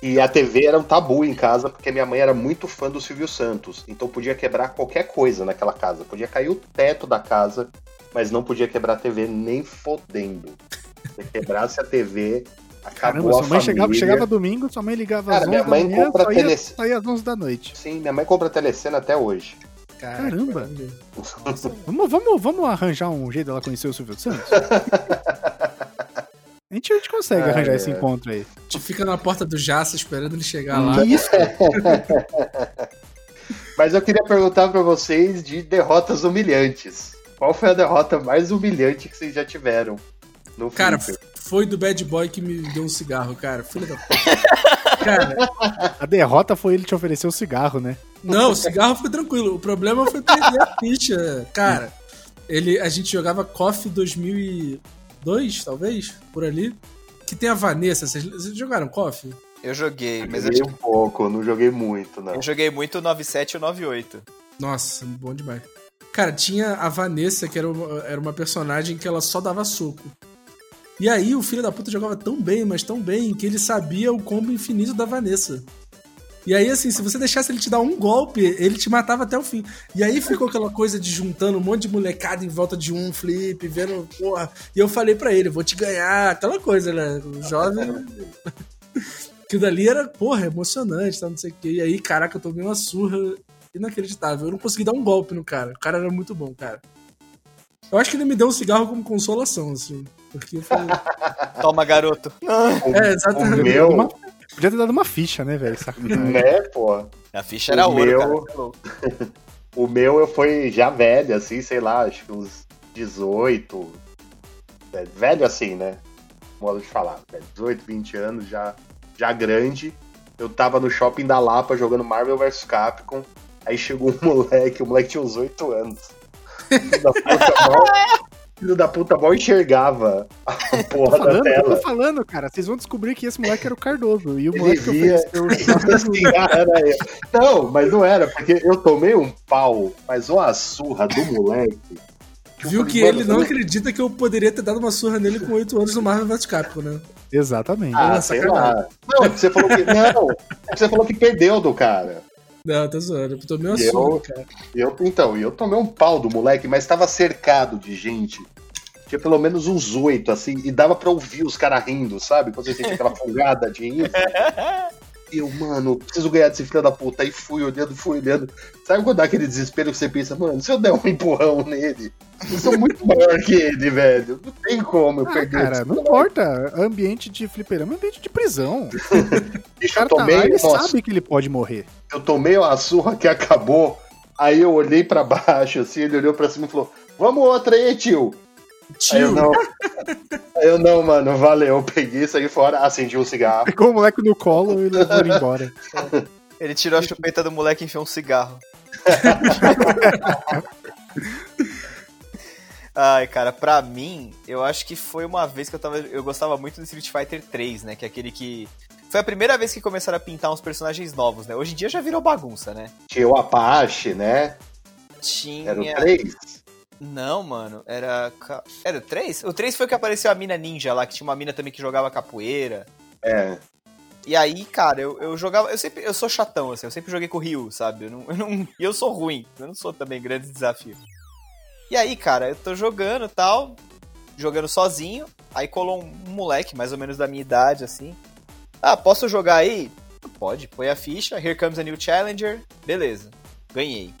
E a TV era um tabu em casa, porque minha mãe era muito fã do Silvio Santos. Então podia quebrar qualquer coisa naquela casa. Podia cair o teto da casa, mas não podia quebrar a TV nem fodendo. Se quebrasse a TV, acabou Caramba, a sua mãe chegava, chegava domingo, sua mãe ligava Cara, às 11 minha da mãe manhã, compra só ia tele- sair às 11 da noite. Sim, minha mãe compra telecena até hoje. Caraca, Caramba. Vamos, vamos, vamos arranjar um jeito dela conhecer o Silvio Santos? A gente, a gente consegue Ai, arranjar esse ai. encontro aí. A gente fica na porta do Jaça esperando ele chegar lá. Isso, Mas eu queria perguntar pra vocês de derrotas humilhantes. Qual foi a derrota mais humilhante que vocês já tiveram no Cara, Flipper? foi do bad boy que me deu um cigarro, cara. Filho da puta. Cara, a derrota foi ele te oferecer o cigarro, né? Não, o cigarro foi tranquilo. O problema foi perder a ficha. Cara, ele, a gente jogava KOF 2002, talvez, por ali. Que tem a Vanessa. Vocês, vocês jogaram KOF? Eu joguei, mas joguei eu, um pouco, não joguei muito, não. eu joguei muito o 97 e o 98. Nossa, bom demais. Cara, tinha a Vanessa, que era uma, era uma personagem que ela só dava soco. E aí o filho da puta jogava tão bem, mas tão bem, que ele sabia o combo infinito da Vanessa. E aí, assim, se você deixasse ele te dar um golpe, ele te matava até o fim. E aí ficou aquela coisa de juntando um monte de molecada em volta de um flip, vendo, porra. E eu falei pra ele, vou te ganhar, aquela coisa, né? O jovem. que dali era, porra, emocionante, tá, não sei o quê. E aí, caraca, eu tomei uma surra inacreditável. Eu não consegui dar um golpe no cara. O cara era muito bom, cara. Eu acho que ele me deu um cigarro como consolação, assim. Porque eu falei. Toma, garoto. O, É, o exatamente. meu, Uma- Podia ter dado uma ficha, né, velho? Né, pô. A ficha era O ouro, meu-. O meu eu fui já velho, assim, sei lá, acho que uns 18. é, Velho assim, né? Modo de falar. né, 18, 20 anos, já, já grande. Eu tava no shopping da Lapa jogando Marvel vs Capcom. Aí chegou um moleque, o moleque tinha uns 8 anos. Da puta filho da puta mal enxergava a Tô porra da falando, tela. tô falando, cara. Vocês vão descobrir que esse moleque era o Cardoso. E o moleque que via- ofereceu o cigarro Assim, era eu. Não, mas não era, porque eu tomei um pau, mas uma surra do moleque. eu Viu falei, que ele não eu- acredita que eu poderia ter dado uma surra nele com 8 anos no Marvel vs Capcom, né? Exatamente. Ah, Nossa, sei sacanagem. lá. Não, é porque você falou que. Não, é que você falou que perdeu do cara. Não, tá zoando. Eu tomei uma Eu- surra, cara. Eu, então, e eu tomei um pau do moleque, mas tava cercado de gente. Tinha pelo menos uns oito, assim, e dava pra ouvir os caras rindo, sabe? Quando você sente aquela folgada de rir. eu, mano, preciso ganhar desse filho da puta. Aí fui olhando, fui olhando. Sabe quando dá aquele desespero que você pensa, mano, se eu der um empurrão nele, eu sou muito maior que ele, velho. Não tem como eu Ah, perder cara, não importa. Ambiente de fliperama é ambiente de prisão. Bicho, cara eu tá tomei, lá, ele nossa, sabe que ele pode morrer. eu tomei uma surra que acabou. Aí eu olhei pra baixo, assim, ele olhou pra cima e falou: Vamos outra aí, tio. Aí eu não. Aí eu não, mano, valeu. Eu peguei, saí fora, acendi um cigarro. Pegou o moleque no colo e levou ele embora. Ele tirou a chupeta do moleque e enfiou um cigarro. Ai, cara, pra mim, eu acho que foi uma vez que eu tava. Eu gostava muito do Street Fighter 3, né? Que é aquele que. Foi a primeira vez que começaram a pintar uns personagens novos, né? Hoje em dia já virou bagunça, né? Tinha o Apache, né? Tinha. Era o 3. Não, mano, era. Era o 3? O 3 foi que apareceu a mina ninja lá, que tinha uma mina também que jogava capoeira. É. E aí, cara, eu, eu jogava. Eu sempre. Eu sou chatão, assim, eu sempre joguei com o Ryu, sabe? Eu não, eu não- e eu sou ruim. Eu não sou também grande desafio. E aí, cara, eu tô jogando e tal. Jogando sozinho. Aí colou um moleque, mais ou menos da minha idade, assim. Ah, posso jogar aí? Pode, põe a ficha. Here comes a new challenger. Beleza. Ganhei.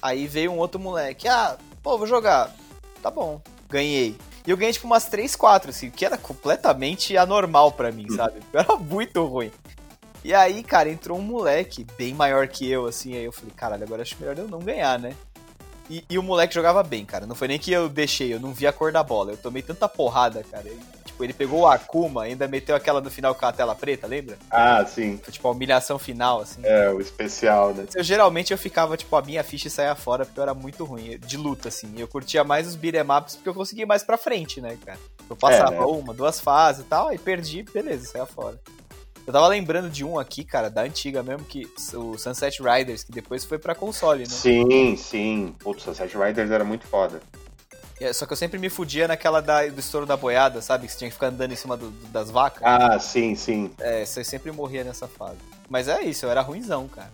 Aí veio um outro moleque. Ah, pô, vou jogar. Tá bom. Ganhei. E eu ganhei tipo umas 3, 4, assim, que era completamente anormal pra mim, sabe? Eu era muito ruim. E aí, cara, entrou um moleque bem maior que eu, assim, aí eu falei, caralho, agora acho melhor eu não ganhar, né? E, e o moleque jogava bem, cara. Não foi nem que eu deixei, eu não vi a cor da bola. Eu tomei tanta porrada, cara. Tipo, ele pegou o Akuma, ainda meteu aquela no final com a tela preta, lembra? Ah, sim. Foi tipo a humilhação final, assim. É, o especial, né? Eu, geralmente eu ficava, tipo, a minha ficha saia fora porque eu era muito ruim, de luta, assim. Eu curtia mais os beat'em ups porque eu conseguia mais pra frente, né, cara? Eu passava É, né? uma, duas fases e tal, aí perdi, beleza, saia fora. Eu tava lembrando de um aqui, cara, da antiga mesmo, que o Sunset Riders, que depois foi pra console, né? Sim, sim. Putz, Sunset Riders era muito foda. É, Só que eu sempre me fudia naquela da- do estouro da boiada, sabe? Que você tinha que ficar andando em cima do- do- das vacas. Ah, sim, sim. É, você sempre morria nessa fase. Mas é isso, eu era ruimzão, cara.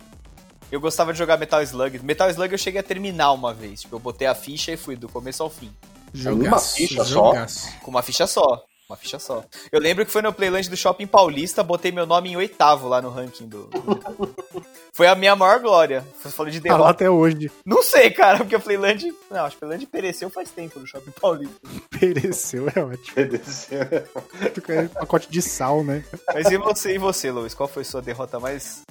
Eu gostava de jogar Metal Slug. Metal Slug eu cheguei a terminar uma vez. Tipo, eu botei a ficha e fui do começo ao fim. Jogaço, ficha só? Com uma ficha só. Uma ficha só. Eu lembro que foi no Playland do Shopping Paulista, botei meu nome em oitavo lá no ranking do. foi a minha maior glória. Você falou de Tá lá derrota. até hoje. Não sei, cara, porque o Playland. Não, acho que o Playland pereceu faz tempo no Shopping Paulista. Pereceu, é ótimo. Tu quer pacote de sal, né? Mas e você, e você, Luiz? Qual foi sua derrota mais.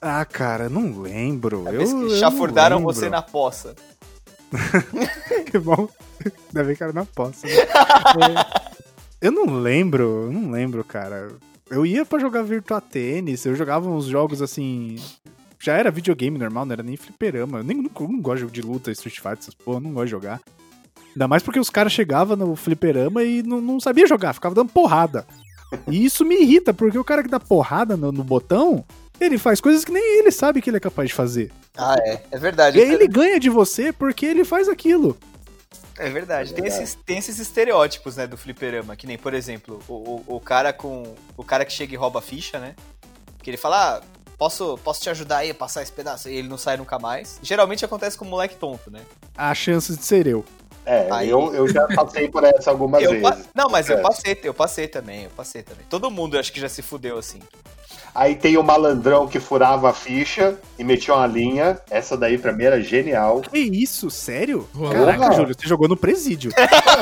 Ah, cara, não lembro. A Eu, vez eu que chafurdaram lembro. você na poça? Que bom. Ainda bem que era na poça. Né? É, eu não lembro, eu não lembro, cara. Eu ia pra jogar Virtua Tênis, eu jogava uns jogos assim. Já era videogame normal, não era nem fliperama. Eu nem, não, não gosto de jogo de luta, Street Fighter, essas porra, eu não gosto de jogar. Ainda mais porque os caras chegavam no fliperama e não, não sabia jogar, ficava dando porrada. E isso me irrita, porque o cara que dá porrada no, no botão, ele faz coisas que nem ele sabe que ele é capaz de fazer. Ah, é. É verdade. E aí ele ganha de você porque ele faz aquilo. É verdade. É Tem, verdade. esses, tem esses estereótipos, né, do fliperama. Que nem, por exemplo, o, o, o cara com. O cara que chega e rouba a ficha, né? Que ele fala, ah, posso, posso te ajudar aí a passar esse pedaço? E ele não sai nunca mais. Geralmente acontece com o moleque tonto, né? Há chances de ser eu. É, Aí- eu, eu já passei por essa algumas Eu pa- vezes. Não, mas eu É. passei, eu passei também, eu passei também. Todo mundo acho que já se fudeu assim. Aí tem o malandrão que furava a ficha e metia uma linha. Essa daí pra mim era genial. Que isso? Sério? Porra. Caraca, Júlio, você jogou no presídio.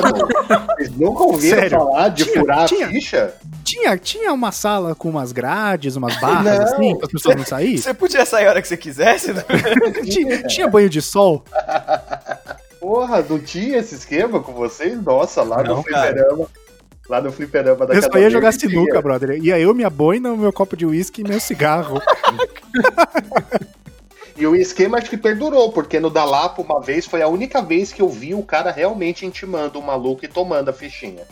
Mano, Vocês nunca ouviram Sério? falar de Tinha- furar tinha. a ficha? tinha, tinha uma sala com umas grades, umas barras Não. assim, para as pessoas não saírem? Você podia sair a hora que você quisesse? né? tinha, tinha banho de sol? Porra, não tinha esse esquema com vocês? Nossa, lá Não, no fliperama. Lá no fliperama da Eu só ia jogar sinuca, brother. Ia eu, minha boina, meu copo de uísque e meu cigarro. E o esquema acho que perdurou, porque no Dalapo, uma vez, foi a única vez que eu vi o cara realmente intimando o maluco e tomando a fichinha.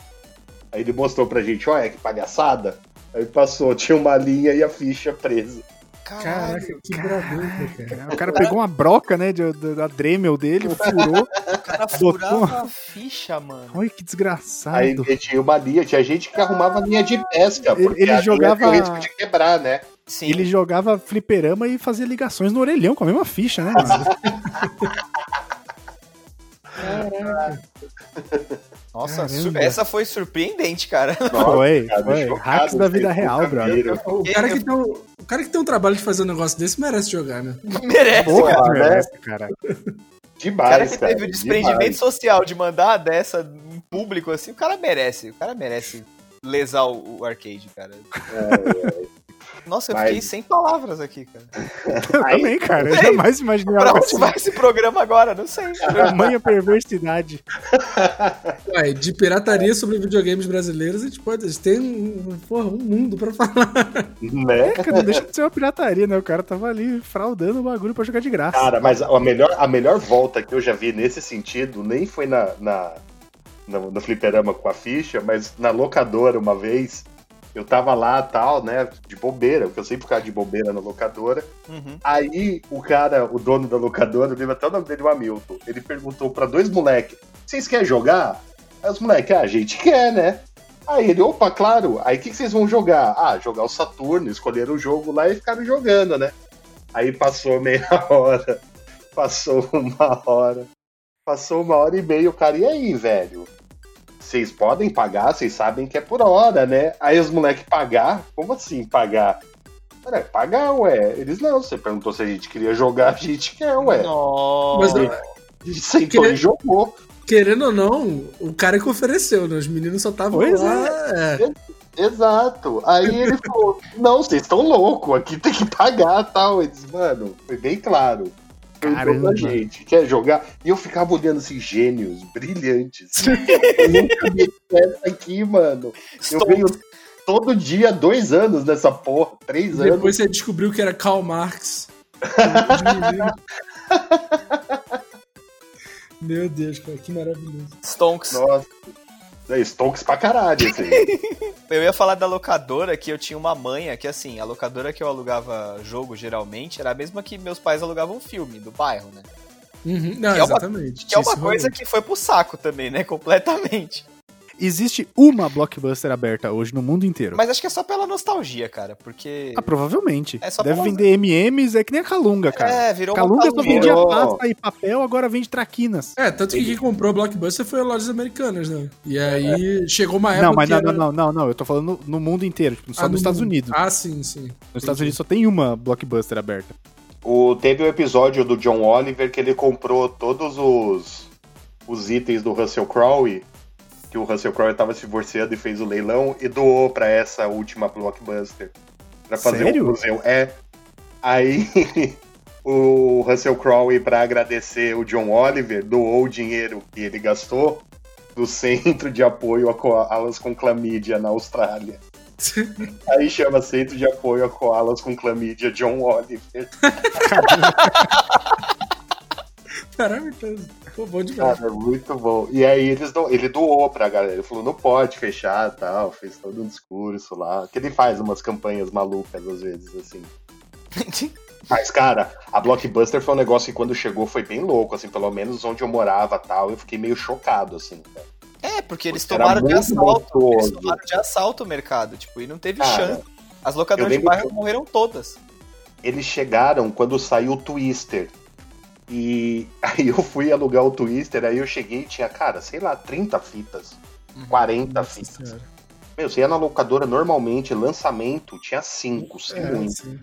Aí ele mostrou pra gente, olha que palhaçada. Aí passou, tinha uma linha e a ficha presa. Caraca, que bravuca, cara. O cara pegou uma broca, né, de- de- da Dremel dele, furou. O cara Botou- furava a ficha, mano. Olha que desgraçado. Aí ele tinha uma linha, tinha gente que arrumava linha de pesca, Ele- porque ele a linha jogava- tinha o risco de quebrar, né? Sim. Ele jogava fliperama e fazia ligações no orelhão com a mesma ficha, né? mano? Nossa, Caramba. essa foi surpreendente, cara. Nossa, foi, cara, foi. Hacks da vida real, brother. O cara, que tem o, O cara que tem um trabalho de fazer um negócio desse merece jogar, né? Merece. Porra, né? merece, cara. O cara Demais, que cara. teve o desprendimento demais. social de mandar dessa em público assim, o cara merece. O cara merece lesar o, o arcade, cara. Nossa, eu Mas- fiquei sem palavras aqui, cara. Eu Aí- também, cara. Eu jamais imaginei Pra algo onde assim. vai esse programa agora? Não sei. Tamanha perversidade. Ué, de pirataria sobre videogames brasileiros, a gente pode. A gente tem um, porra, um mundo pra falar. Né? Cara, não deixa de ser uma pirataria, né? O cara tava ali fraudando o bagulho pra jogar de graça. Cara, mas a melhor, a melhor volta que eu já vi nesse sentido nem foi na, na, no, no fliperama com a ficha, mas na locadora uma vez. Eu tava lá tal, né? De bobeira, porque eu sempre ficava de bobeira na locadora. Uhum. Aí o cara, o dono da locadora, eu lembro até o nome dele, o Hamilton, ele perguntou pra dois moleques: vocês querem jogar? Aí os moleques, ah, a gente quer, né? Aí ele, opa, claro. Aí o que, que vocês vão jogar? Ah, jogar o Saturno, escolheram o jogo lá e ficaram jogando, né? Aí passou meia hora, passou uma hora, passou uma hora e meia, o cara, e aí, velho? Vocês podem pagar, vocês sabem que é por hora, né? Aí os moleques pagar? Como assim pagar? Ué, pagar, ué. Eles não, você perguntou se a gente queria jogar, a gente quer, ué. Nossa. Mas, A gente sentou Que- e jogou. querendo ou não, o cara que ofereceu, né? Os meninos só estavam lá. é. Exato. Aí ele falou: Não, vocês estão loucos, aqui tem que pagar tal. Eles, mano, foi bem claro. Caramba. gente, quer jogar? E eu ficava olhando assim, gênios, brilhantes. eu nunca vi essa aqui, mano. Eu Estou- venho todo dia, dois anos nessa porra, três anos. Depois você descobriu que era Karl Marx. Meu Deus, cara, que maravilhoso. Stonks. Nossa. É, Stonks pra caralho, assim. Eu ia falar da locadora que eu tinha uma manha, que assim, a locadora que eu alugava jogo geralmente era a mesma que meus pais alugavam filme do bairro, né? Uhum, Não, Que é uma- exatamente. Que é uma coisa que foi pro saco também, né? Completamente. Existe uma blockbuster aberta hoje no mundo inteiro. Mas acho que é só pela nostalgia, cara, porque. Ah, provavelmente. É só Deve pra- vender MMs, é que nem a Calunga, cara. É, virou uma Calunga só calunga. vendia pasta e papel, agora vende traquinas. É, tanto que quem comprou Blockbuster foi as lojas americanas, né? E aí chegou uma época. Não, mas que não, era- não, não, não, não. Eu tô falando no, mundo inteiro, tipo, só Ah, nos no Estados mundo. Unidos. Ah, sim, sim. Nos Estados Unidos só tem uma blockbuster aberta. O, teve o episódio do John Oliver que ele comprou todos os, os itens do Russell Crowe, que o Russell Crowe tava se divorciando e fez o leilão, e doou pra essa última blockbuster. Pra fazer Sério? um museu. É. Aí o Russell Crowe, pra agradecer o John Oliver, doou o dinheiro que ele gastou do Centro de Apoio a Koalas com Clamídia na Austrália. Aí chama Centro de Apoio a Koalas com Clamídia John Oliver. Maravilhoso. Pô, bom demais. Cara, muito bom. E aí eles do... ele doou pra galera. Ele falou, não pode fechar tal. Fez todo um discurso lá. Que ele faz umas campanhas malucas às vezes, assim. Mas, cara, a Blockbuster foi um negócio que quando chegou foi bem louco, assim, pelo menos onde eu morava tal, eu fiquei meio chocado, assim. cara. É, porque eles Era tomaram de assalto. Eles gostoso. tomaram de assalto o mercado, tipo, e não teve Cara, chance. As locadoras de bairro que- morreram todas. Eles chegaram quando saiu o Twister. E aí eu fui alugar o Twister, aí eu cheguei e tinha, cara, sei lá, 30 fitas. 40 Nossa fitas. Senhora. Meu, você ia na locadora normalmente, lançamento, tinha 5, se É, muito. sim.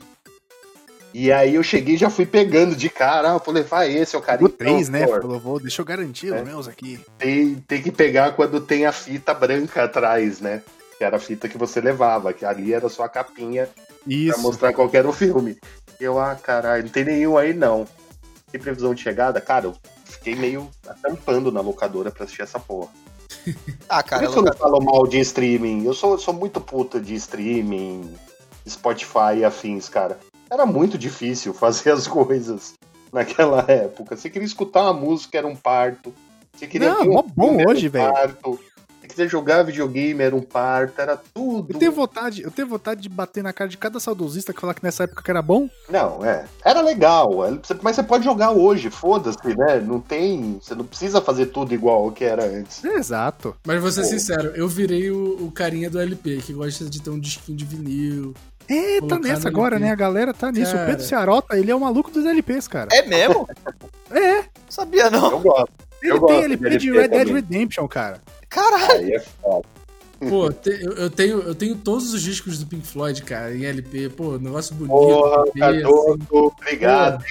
E aí eu cheguei e já fui pegando de cara, ah, vou levar esse, é o cara. O 3, né? Falou, vou, deixa eu garantir É. os meus aqui. Tem, tem que pegar quando tem a fita branca atrás, né? Que era a fita que você levava, que ali era só a capinha pra Isso. mostrar qual que era o filme. Eu, ah, caralho, não tem nenhum aí não. Tem previsão de chegada? Cara, eu fiquei meio atampando na locadora pra assistir essa porra. Ah, Por cara, isso eu não falo mal de streaming. Eu sou, sou muito puta de streaming, Spotify e afins, cara. Era muito difícil fazer as coisas naquela época. Você queria escutar uma música, era um parto. Você queria Não, um bom hoje, um velho. parto. Queria jogar videogame, era um parto, era tudo. Eu tenho vontade, eu tenho vontade de bater na cara de cada saudosista que falar que nessa época que era bom. Não, é. Era legal, é, mas você pode jogar hoje, foda-se, né? Não tem. Você não precisa fazer tudo igual o que era antes. Exato. Mas vou ser Pô. sincero, eu virei o, o carinha do LP, que gosta de ter um disquinho de vinil. É, tá nessa agora, LP. né? A galera tá nisso. Cara. O Pedro Cearota, ele é o maluco dos LPs, cara. É mesmo? É, Sabia não. Eu gosto. ele Eu tem gosto LP de de LP Red Dead. Redemption, cara. Caralho. Aí é foda. Pô, te- eu, eu tenho, eu tenho todos os discos do Pink Floyd, cara, em LP. Pô, negócio bonito. Porra, LP, assim. Cardoso, obrigado.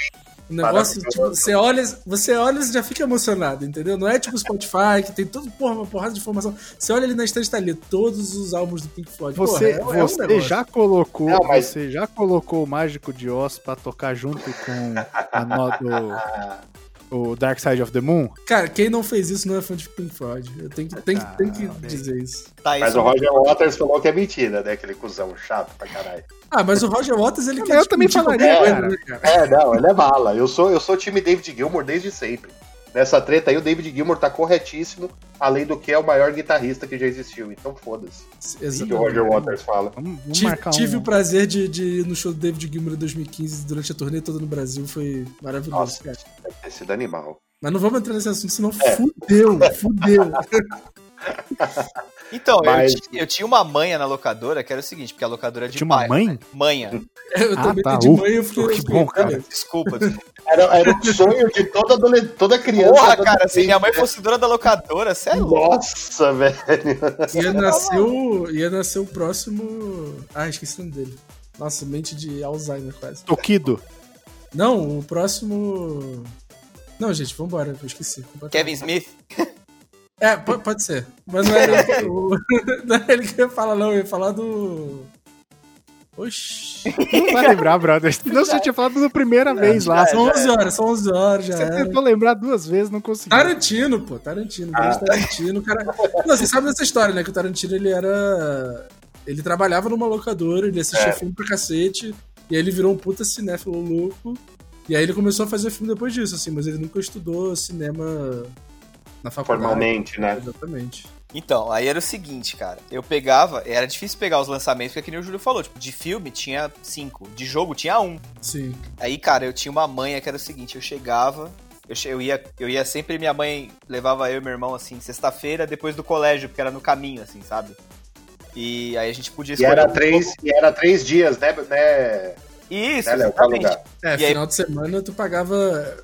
O negócio, tipo, você olha, você olha e já fica emocionado, entendeu? Não é tipo Spotify, que tem todo, porra, uma porrada de informação. Você olha ali na estante, tá ali todos os álbuns do Pink Floyd. Você, Porra, é- é um você já colocou, Não, mas- você já colocou o Mágico de Oz pra tocar junto com a no- o, o Dark Side of the Moon? Cara, quem não fez isso não é fã de Pink Floyd. Eu tenho que, tenho que, tenho que Ah, bem. dizer isso. Tá Mas isso. o Roger Waters falou que é mentira, né? Aquele cuzão chato pra caralho. Ah, mas o Roger Waters, ele quer eu também falaria, né, cara? É, não, ele é mala. Eu sou, eu sou time David Gilmour desde sempre. Nessa treta aí, o David Gilmour tá corretíssimo, além do que é o maior guitarrista que já existiu. Então foda-se. O que o. Roger Waters fala. Vamos, vamos tive um. o prazer de, de ir no show do David Gilmour em 2015 durante a turnê toda no Brasil. Foi maravilhoso, Nossa, cara. deve ter sido animal. Mas não vamos entrar nesse assunto, senão É. fudeu, fudeu. Então, Mas- eu, ti- eu tinha uma manha na locadora, que era o seguinte, porque a locadora é de Tinha uma mãe? né? Manha. Eu Ah, também tá, de ufa. manhã eu fiquei. Que bom, cara. beleza. Desculpa, desculpa. Era, era o sonho de toda, adole- toda criança. Porra, adolescente. cara, se minha mãe fosse dona da locadora, você é louco. Nossa, velho. Ia nascer, o, ia nascer o próximo. Ah, esqueci o nome dele. Nossa, mente de Alzheimer quase. Tokido. Não, o próximo. Não, gente, vambora, eu esqueci. Kevin Smith. É, po- pode ser. Mas não era o. Não era ele que ia falar, não. Eu ia falar do. Oxi. Não vai lembrar, brother. Não, você tinha falado da primeira vez lá. São já 11 horas, são 11 horas já. Você era. tentou lembrar duas vezes, não conseguiu. Tarantino, pô, Tarantino, grande Tarantino, o cara. Não, você sabe dessa história, né? Que o Tarantino ele era. Ele trabalhava numa locadora, ele assistia É. filme pra cacete, e aí ele virou um puta cinéfilo louco. E aí ele começou a fazer filme depois disso, assim, mas ele nunca estudou cinema na faculdade. Formalmente, né? Exatamente. Então, aí era o seguinte, cara. Eu pegava, era difícil pegar os lançamentos, porque que nem o Júlio falou, tipo, de filme tinha cinco, de jogo tinha um. Sim. Aí, cara, eu tinha uma manha que era o seguinte, eu chegava, eu, che- eu ia, eu ia sempre, minha mãe levava eu e meu irmão, assim, sexta-feira, depois do colégio, porque era no caminho, assim, sabe? E aí a gente podia E escolher era um três, e era três dias, né? né? Isso, né, exatamente. É, E aí- final de semana tu pagava.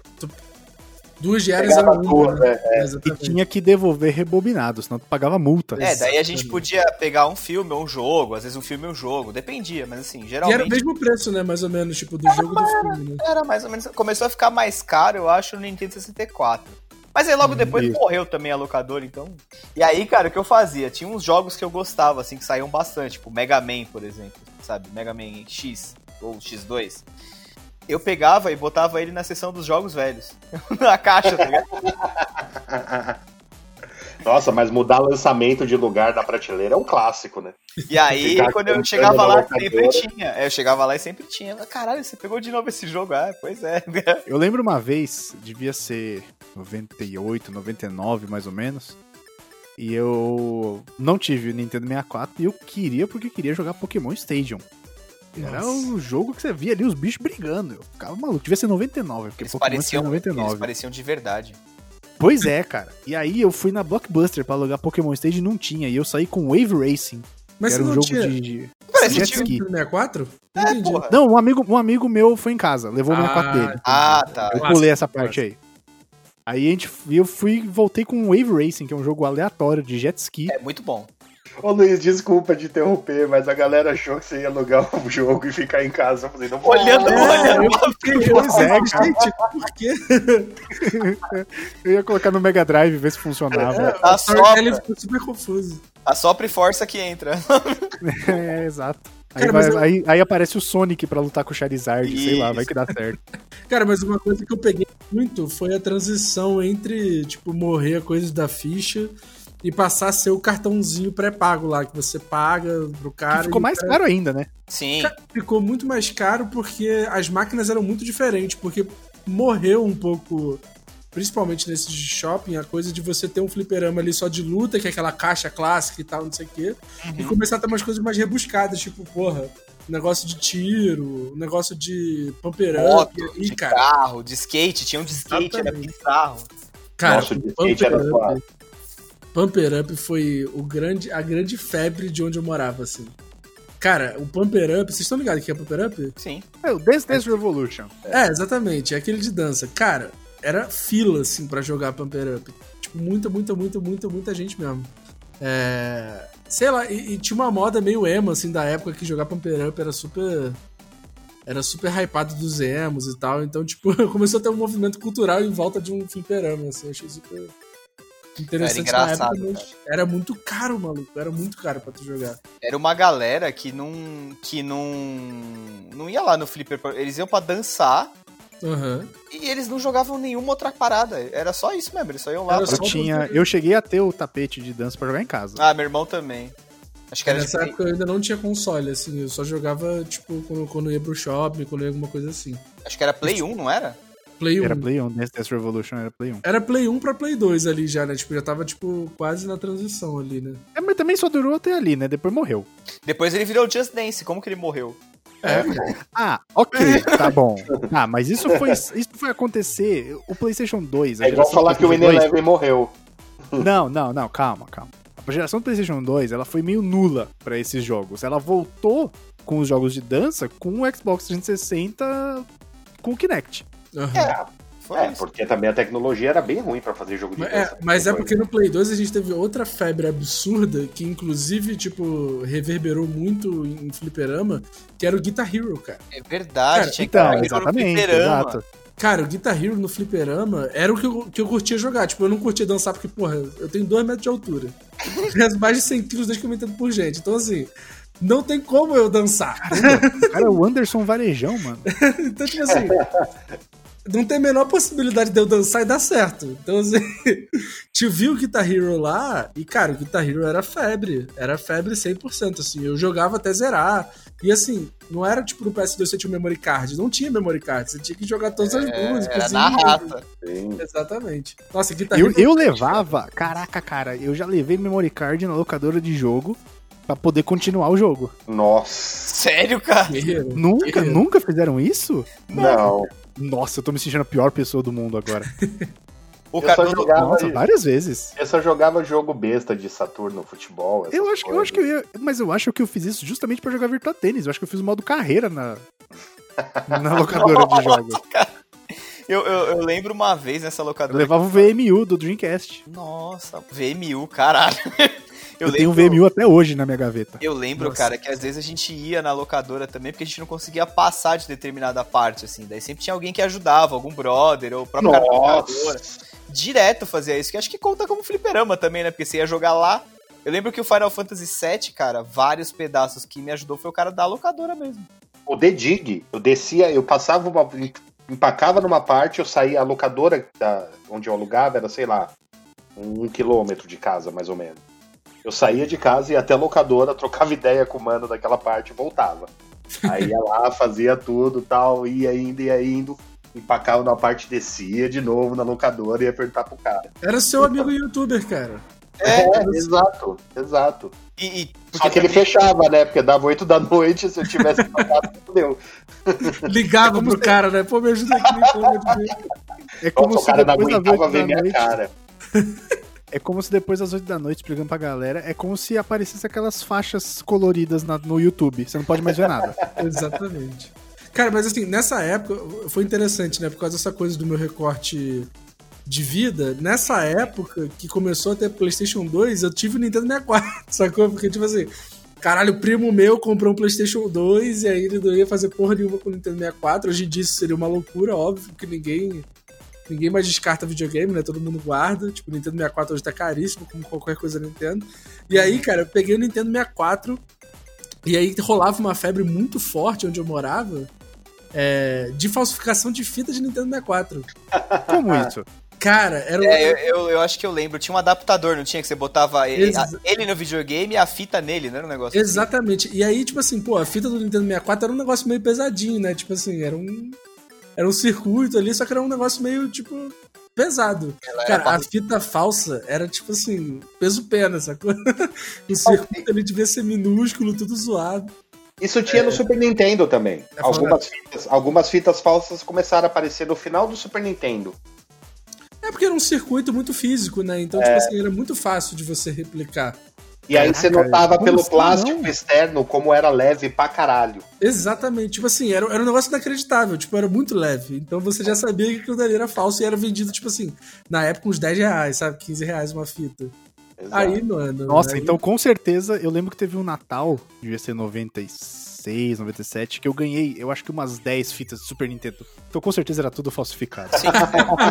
Duas diárias era duas, uma, né? né? É. E tinha que devolver rebobinado, senão tu pagava multa. É, daí a gente podia pegar um filme ou um jogo, às vezes um filme ou um jogo, dependia, mas assim, E geralmente... era o mesmo preço, né? Mais ou menos, tipo, do jogo e do filme, né? Era mais ou menos. Começou a ficar mais caro, eu acho, no Nintendo 64. Mas aí logo depois isso. morreu também a locadora, então. E aí, cara, o que eu fazia? Tinha uns jogos que eu gostava, assim, que saíam bastante, tipo Mega Man, por exemplo, sabe? Mega Man X ou X2. Eu pegava e botava ele na seção dos jogos velhos. na caixa, tá ligado? Nossa, mas mudar lançamento de lugar da prateleira é um clássico, né? E aí, Ficar quando eu chegava lá, sempre tinha. É, Eu chegava lá e sempre tinha. Caralho, você pegou de novo esse jogo? Ah, pois é. Eu lembro uma vez, devia ser 98, 99 mais ou menos. E eu não tive o Nintendo 64 e eu queria porque queria jogar Pokémon Stadium. Era Nossa. o jogo que você via ali os bichos brigando. Eu ficava maluco. Devia ser 99, porque Eles Pokémon pareciam, tinha 99. eles pareciam de verdade. Pois é, cara. E aí eu fui na Blockbuster pra alugar Pokémon Stadium e não tinha. E eu saí com Wave Racing. Mas era você um não jogo tinha. de, Parece jet ski. no 64? Não É, porra. Não, um amigo, um amigo meu foi em casa, levou o 64 dele. Ah, tá. Eu pulei essa parte aí. Aí a gente, eu fui voltei com Wave Racing, que é um jogo aleatório de jet ski. É muito bom. Ô Luiz, desculpa de interromper, mas a galera achou que você ia alugar o jogo e ficar em casa. Eu falei, não vou. Olhando, É, olhando. eu fiquei, Pois é, gente, por quê? Eu ia colocar no Mega Drive ver se funcionava. A O storytelling sopra, ficou super confuso. a sopra e força que entra. É, exato. Aí, Cara, vai- mas eu- aí- aí aparece o Sonic pra lutar com o Charizard, sei lá, Isso. vai que dá certo. Cara, mas uma coisa que eu peguei muito foi a transição entre, tipo, morrer a coisa da ficha e passar a ser o cartãozinho pré-pago lá, que você paga pro cara. Que ficou e o mais cara- caro ainda, né? Sim. Ficou muito mais caro porque as máquinas eram muito diferentes, porque morreu um pouco, principalmente nesses de shopping, a coisa de você ter um fliperama ali só de luta, que é aquela caixa clássica e tal, não sei o quê, e Uhum. começar a ter umas coisas mais rebuscadas, tipo, porra, negócio de tiro, negócio de pumper Moto, e de cara, carro, de skate. Tinha um de skate, era Exatamente. bizarro. cara, Nossa, o de skate era suave. Pumper Up foi o grande, a grande febre de onde eu morava, assim. Cara, o Pumper Up, vocês estão ligados que é Pumper Up? Sim. É o Dance Dance Revolution. É, exatamente, é aquele de dança. Cara, era fila, assim, pra jogar Pumper Up. Tipo, muita, muita, muita, muita, muita gente mesmo. É... Sei lá, e, e tinha uma moda meio emo, assim, da época que jogar Pumper Up era super. Era super hypado dos emos e tal. Então, tipo, começou a ter um movimento cultural em volta de um fliperama, assim. Achei super interessante Era na época. engraçado, mas Era muito caro, maluco. Era muito caro pra tu jogar. Era uma galera que não. que não. não ia lá no Flipper. Eles iam pra dançar Aham. e eles não jogavam nenhuma outra parada. Era só isso mesmo, eles só iam lá. Era Eu, só tinha, eu cheguei a ter o tapete de dança pra jogar em casa. Ah, meu irmão também. Acho que era Nessa tipo, época eu ainda não tinha console, assim. Eu só jogava, tipo, quando, quando ia pro shopping, quando ia alguma coisa assim. acho que era Play 1, não era? Play 1. Era Play 1, Dance Dance Revolution era Play 1. Era Play 1 pra Play 2 ali já, né? Tipo, já tava, tipo, quase na transição ali, né? É, mas também só durou até ali, né? Depois morreu. Depois ele virou Just Dance. Como que ele morreu? É, Ah, ok, tá bom. Ah, mas isso foi, isso foi acontecer. O PlayStation 2. a É igual falar que o PlayStation 2 Eleven morreu. Não, não, não, calma, calma. A geração do PlayStation 2, ela foi meio nula pra esses jogos. Ela voltou com os jogos de dança com o Xbox 360 com o Kinect. Foi É, isso. porque também a tecnologia era bem ruim pra fazer jogo de Mas dança. é, mas é porque no Play 2 a gente teve outra febre absurda que, inclusive, tipo, reverberou muito em fliperama, que era o Guitar Hero, cara. É verdade, Cara, tinha que Então, no exatamente, fliperama. exato. Cara, o Guitar Hero no fliperama era o que eu, que eu curtia jogar. Tipo, eu não curtia dançar porque, porra, eu tenho 2 metros de altura. Mais de 100 quilos desde que eu me entendo por gente. Então, assim, não tem como eu dançar. Cara, o Anderson Varejão, mano. Então, tipo assim, não tem a menor possibilidade de eu dançar e dar certo. Então, assim, te viu o Guitar Hero lá e, cara, o Guitar Hero era febre. Era febre 100%, assim. Eu jogava até zerar. E, assim, não era tipo no PS2 você tinha o memory card. Não tinha memory card. Você tinha que jogar todas as É, músicas. era na raça. Sim. Exatamente. Nossa, Guitar Eu, Hero... eu levava. Caraca, cara, eu já levei memory card na locadora de jogo pra poder continuar o jogo. Nossa. Sério, cara? Guerreiro. Nunca, Guerreiro. nunca fizeram isso? Não. Nossa, eu tô me sentindo a pior pessoa do mundo agora. O Eu cara, só jogava, Nossa, várias vezes. eu só jogava jogo besta de Saturno, futebol. essas Eu acho, que- eu acho que eu ia. Mas eu acho que eu fiz isso justamente pra jogar Virtua Tênis. Eu acho que eu fiz o modo carreira na, na locadora de jogos. eu, eu, eu lembro uma vez nessa Eu locadora. levava o VMU do Dreamcast. Nossa, VMU, caralho. Eu, tenho um VMU até hoje na minha gaveta. Eu lembro, Nossa. cara, que às vezes a gente ia na locadora também porque a gente não conseguia passar de determinada parte, assim. Daí sempre tinha alguém que ajudava, algum brother ou o próprio cara da locadora. Direto fazia isso, que acho que conta como fliperama também, né? Porque você ia jogar lá. Eu lembro que o Final Fantasy VII, cara, vários pedaços que me ajudou foi o cara da locadora mesmo. O The Dig, eu descia, eu passava uma. empacava numa parte, eu saía, a locadora da, onde eu alugava era, sei lá, um quilômetro de casa, mais ou menos. Eu saía de casa e ia até a locadora, trocava ideia com o mano daquela parte e voltava. Aí ia lá, fazia tudo tal, ia indo, ia indo, empacava numa parte, descia de novo na locadora e ia perguntar pro cara. Era seu amigo youtuber, cara. É, exato, exato. E, e Só que ele fechava, né? Porque dava 8 da noite, se eu tivesse empacado, fudeu. Ligava pro cara, né? Pô, me ajuda aqui. É como Nossa, o se cara não aguentava 8 ver minha noite. cara. É como se depois das 8 da noite, explicando pra galera, é como se aparecesse aquelas faixas coloridas na- no YouTube. Você não pode mais ver nada. Exatamente. Cara, mas assim, nessa época foi interessante, né? Por causa dessa coisa do meu recorte de vida. Nessa época que começou a ter PlayStation 2, eu tive o Nintendo 64, sacou? Porque, tipo assim, caralho, o primo meu comprou um PlayStation 2 e aí ele não ia fazer porra nenhuma com o Nintendo 64. Hoje em dia isso seria uma loucura, óbvio, que ninguém. Ninguém mais descarta videogame, né? Todo mundo guarda. Tipo, o Nintendo 64 hoje tá caríssimo, como qualquer coisa Nintendo. E aí, cara, eu peguei o Nintendo 64 e aí rolava uma febre muito forte onde eu morava é, de falsificação de fita de Nintendo 64. Como isso? Cara, era um- É, eu, eu, eu acho que eu lembro. Tinha um adaptador, não tinha? Que você botava ele, Exa- a- ele no videogame e a fita nele, não era um negócio assim? Exatamente. E aí, tipo assim, pô, a fita do Nintendo 64 era um negócio meio pesadinho, né? Tipo assim, era um. Era um circuito ali, só que era um negócio meio, tipo, pesado. Ela Cara, a fita falsa era tipo assim, peso-pena, sacou? o circuito ele devia ser minúsculo, tudo zoado. Isso tinha no Super Nintendo também. É Algumas fitas, algumas fitas falsas começaram a aparecer no final do Super Nintendo. É porque era um circuito muito físico, né? Então, É. tipo assim, era muito fácil de você replicar. E aí você notava pelo assim, plástico não? externo como era leve pra caralho. Exatamente. Tipo assim, era, era um negócio inacreditável. Tipo, era muito leve. Então você já sabia que aquilo dali era falso e era vendido, tipo assim, na época uns 10 reais, sabe? 15 reais uma fita. Exato. Aí, mano. Nossa, aí- então com certeza eu lembro que teve um Natal, devia ser 96, 97, que eu ganhei, eu acho que umas 10 fitas de Super Nintendo. Então com certeza era tudo falsificado.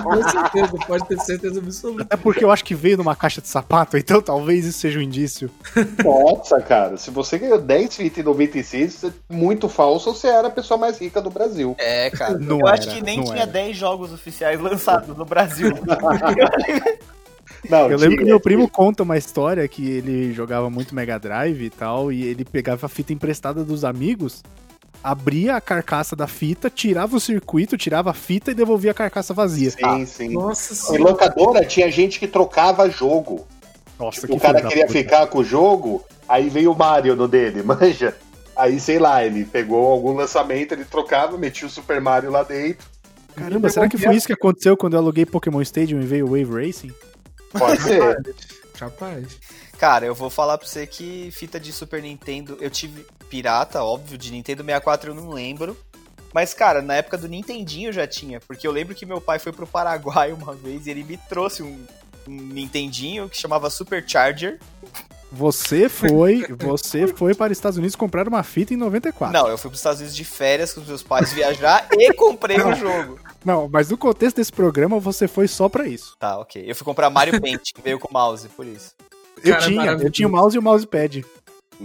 Com certeza, pode ter certeza absoluta. É porque eu acho que veio numa caixa de sapato, então talvez isso seja um indício. Nossa, cara, se você ganhou 10 fitas em 96, você é muito falso, você era a pessoa mais rica do Brasil. É, cara. Não eu acho era, que nem tinha era. 10 jogos oficiais lançados no Brasil. Não, Eu lembro que meu primo conta uma história que ele jogava muito Mega Drive e tal, e ele pegava a fita emprestada dos amigos, abria a carcaça da fita, tirava o circuito, tirava a fita e devolvia a carcaça vazia. Sim, sim. Nossa Em senhora. locadora tinha gente que trocava jogo. Nossa, Tipo, o filho cara queria puta. ficar com o jogo, aí veio o Mario no dele, manja? Aí, sei lá, ele pegou algum lançamento, ele trocava, metia o Super Mario lá dentro. Caramba, será que foi isso que aconteceu quando eu aluguei Pokémon Stadium e veio o Wave Racing? Pode ser. Capaz. Cara, eu vou falar pra você que fita de Super Nintendo, eu tive pirata, óbvio, de Nintendo 64 eu não lembro. Mas, cara, na época do Nintendinho eu já tinha, porque eu lembro que meu pai foi pro Paraguai uma vez e ele me trouxe um, um Nintendinho que chamava Supercharger. Você foi, você foi para os Estados Unidos comprar uma fita em 94. Não, eu fui pros Estados Unidos de férias com os meus pais viajar e comprei o jogo. Não, mas no contexto desse programa você foi só pra isso. Tá, ok. Eu fui comprar Mario Paint, que veio com mouse, por isso. Eu Cara, tinha, eu tinha o mouse e o mousepad.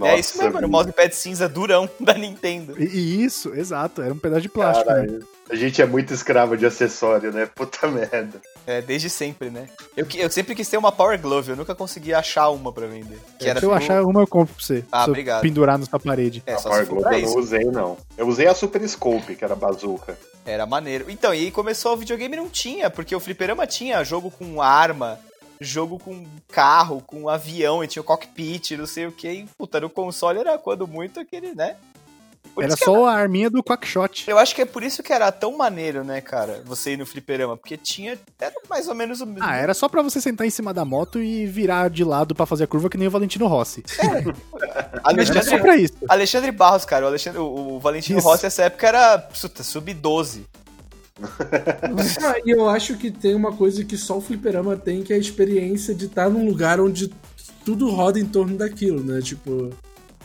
É isso mesmo, era o mousepad cinza durão da Nintendo. E, e isso, exato, era um pedaço de plástico. né? A gente é muito escravo de acessório, né? Puta merda. É, desde sempre, né? Eu, eu sempre quis ter uma Power Glove, eu nunca consegui achar uma pra vender. Que era Se eu tipo- achar uma, eu compro pra você. Ah, Se eu obrigado. pendurar na sua parede. É, a só Power Glove eu não usei, não. Eu usei a Super Scope, que era bazooka. Era maneiro. Então, e aí começou o videogame não tinha, porque o fliperama tinha jogo com arma, jogo com carro, com avião, e tinha o cockpit, não sei o que. E, puta, no console era quando muito aquele, né? Por Era só a arminha do Quackshot. Eu acho que é por isso que era tão maneiro, né, cara? Você ir no fliperama, porque tinha. Era mais ou menos o mesmo. Ah, era só pra você sentar em cima da moto e virar de lado pra fazer a curva que nem o Valentino Rossi. Era só Alexandre, pra isso. Alexandre Barros, cara. O, Alexandre, o, o Valentino Isso. Rossi nessa época era puta, sub-12. Ah, e eu acho que tem uma coisa que só o fliperama tem, que é a experiência de estar num lugar onde tudo roda em torno daquilo, né? Tipo,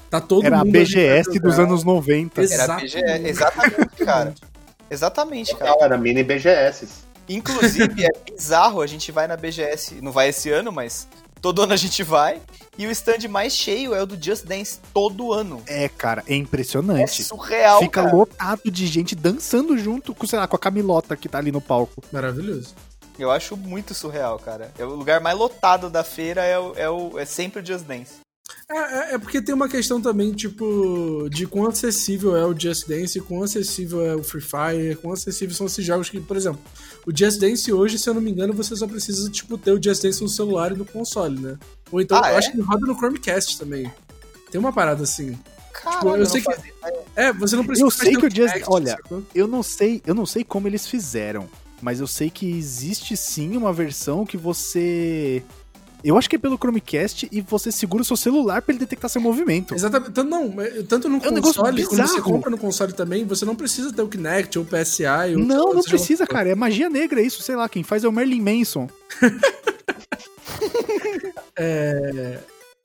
tá todo Era a mundo ali BGS pra dos anos 90. Era Exatamente. BGS. Exatamente, cara. Exatamente, cara. Era mini BGS. Inclusive, é bizarro, a gente vai na BGS, não vai esse ano, mas todo ano a gente vai. E o stand mais cheio é o do Just Dance todo ano. É, cara, é É impressionante. surreal, Fica cara. lotado de gente dançando junto com, sei lá, com a Camilota que tá ali no palco. Maravilhoso. Eu acho muito surreal, cara. É o lugar mais lotado da feira é, o, é, o- é sempre o Just Dance. É, é- é porque tem uma questão também, tipo, de quão acessível é o Just Dance, quão acessível é o Free Fire, quão acessíveis são esses jogos que, por exemplo, o Just Dance hoje, se eu não me engano, você só precisa, tipo, ter o Just Dance no celular e no console, né? Ou então, Ah, eu é? acho que roda no Chromecast também. Tem uma parada assim. Caralho, eu não sei que- fazia. É, você não precisa Eu sei que o Just- Kinect, olha, sacou? Eu não sei, eu não sei como eles fizeram, mas eu sei que existe sim uma versão que você eu acho que é pelo Chromecast e você segura o seu celular pra ele detectar seu movimento. Exatamente. Tanto, não, tanto no É um console, quando você compra no console também, você não precisa ter o Kinect ou o PSI. Ou Não, não precisa, cara. É magia negra isso, sei lá. Quem faz é o Merlin Manson. É,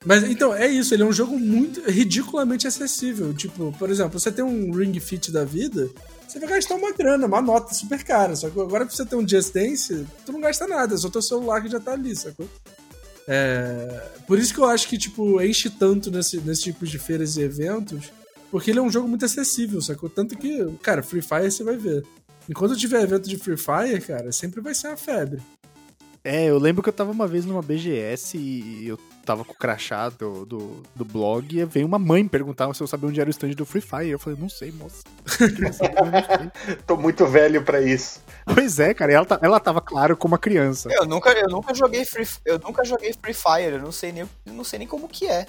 Mas então, é isso, ele é um jogo muito ridiculamente acessível. Tipo, por exemplo, você tem um Ring Fit da vida, você vai gastar uma grana, uma nota super cara. Só que agora pra você ter um Just Dance, tu não gasta nada, é só teu celular que já tá ali, sacou? É, Por isso que eu acho que, tipo, enche tanto nesse, nesse tipo de feiras e eventos, porque ele é um jogo muito acessível, sacou? Tanto que, cara, Free Fire você vai ver. Enquanto tiver evento de Free Fire, cara, sempre vai ser uma febre. É, eu lembro que eu tava uma vez numa BGS e eu tava com o crachá do, do, do blog e veio uma mãe perguntar se eu sabia onde era o stand do Free Fire. Eu falei, não sei, moça. Tô muito velho pra isso. pois é, cara. Ela, tá- ela tava, claro, como uma criança. Eu nunca, eu nunca joguei Free, eu nunca joguei Free Fire, eu não sei nem, não sei nem como que é.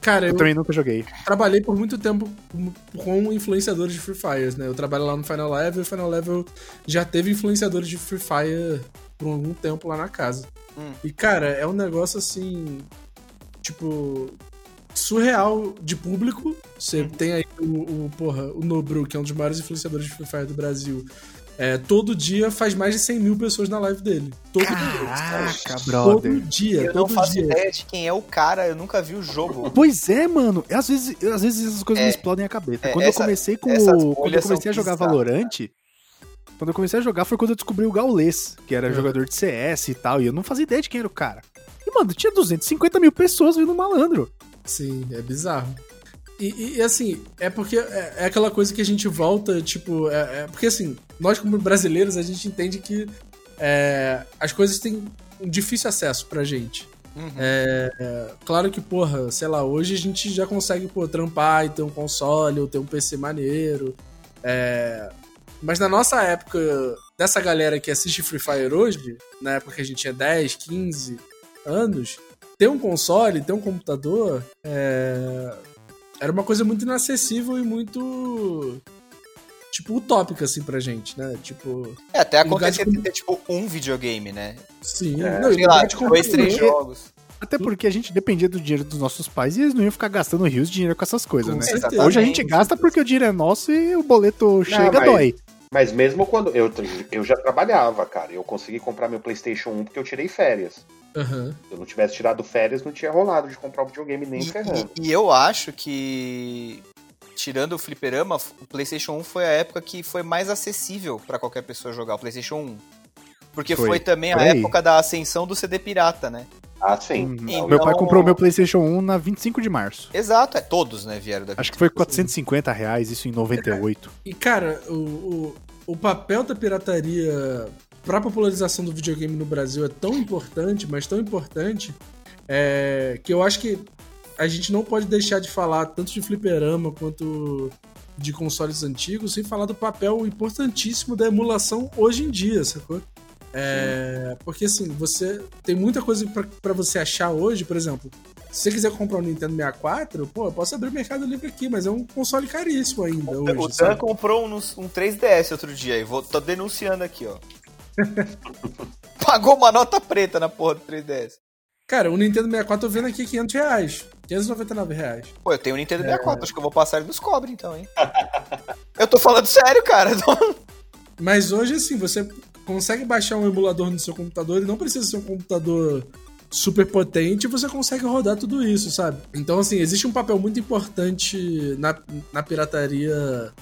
Cara, Eu eu, também nunca joguei. trabalhei por muito tempo com- com influenciadores de Free Fire, né? Eu trabalho lá no Final Level e o Final Level já teve influenciadores de Free Fire por algum tempo lá na casa. Hum. E, cara, é um negócio assim. Tipo. Surreal de público. Você tem aí o, o, porra, o Nobru, que é um dos maiores influenciadores de Free Fire do Brasil. é, todo dia faz mais de 100 mil pessoas na live dele. Todo dia. Caraca, Todo brother. dia, Eu não todo faço dia. ideia de quem é o cara, eu nunca vi o jogo. Pois é, mano. Às vezes, às vezes essas coisas É. me explodem a cabeça. É, quando essa- eu comecei com o, Quando eu comecei a jogar bizarras, Valorante. Quando eu comecei a jogar foi quando eu descobri o Gaules, que era É. jogador de CS e tal. E eu não fazia ideia de quem era o cara. E, mano, tinha 250 mil pessoas vendo o malandro. Sim, é bizarro. E, e- e, assim, é porque é, é aquela coisa que a gente volta, tipo. É, é- porque assim, nós como brasileiros, a gente entende que é, as coisas têm um difícil acesso pra gente. Uhum. É, é, claro que, porra, sei lá, hoje a gente já consegue, pô, trampar e ter um console ou ter um PC maneiro. É, mas na nossa época, dessa galera que assiste Free Fire hoje, na época que a gente tinha 10, 15 anos, ter um console, ter um computador, é, era uma coisa muito inacessível e muito. Tipo, utópica, assim, pra gente, né? Tipo. É, até lugar de ter, tipo, um videogame, né? Sim. É, não, e Sei lá, dois, três jogos. Até porque a gente dependia do dinheiro dos nossos pais e eles não iam ficar gastando rios de dinheiro com essas coisas, Com né? certeza. Hoje a gente gasta porque o dinheiro é nosso e o boleto chega, mas- dói. Mas mesmo quando eu, eu já trabalhava, cara, eu consegui comprar meu PlayStation 1 porque eu tirei férias. Aham. Se eu não tivesse tirado férias, não tinha rolado de comprar o videogame nem E, ferrando. e- e eu acho que, tirando o fliperama, o PlayStation 1 foi a época que foi mais acessível pra qualquer pessoa jogar o PlayStation 1. Porque foi, Foi. também a Por aí. época da ascensão do CD pirata, né? Ah, sim. Uhum. Então- Meu pai comprou meu PlayStation 1 na 25 de março. Exato, é todos, né, vieram da Acho que foi 450 reais, isso em 98. E, cara, o, o, o papel da pirataria pra popularização do videogame no Brasil é tão importante, mas tão importante, é, que eu acho que a gente não pode deixar de falar tanto de fliperama quanto de consoles antigos sem falar do papel importantíssimo da emulação hoje em dia, sacou? É, porque assim, você tem muita coisa pra você achar hoje, por exemplo. Se você quiser comprar um Nintendo 64, pô, eu posso abrir o Mercado Livre aqui, mas é um console caríssimo ainda hoje. O Dan sabe? comprou um, um 3DS outro dia e vou, tô denunciando aqui, ó. Pagou uma nota preta na porra do 3DS. Cara, o Nintendo 64 eu vendo aqui 500 reais. 599 reais. Pô, eu tenho um Nintendo É. 64, acho que eu vou passar ele nos cobre então, hein? eu tô falando sério, cara. Mas hoje, assim, você consegue baixar um emulador no seu computador e não precisa ser um computador super potente você consegue rodar tudo isso, sabe? Então, assim, existe um papel muito importante na, na pirataria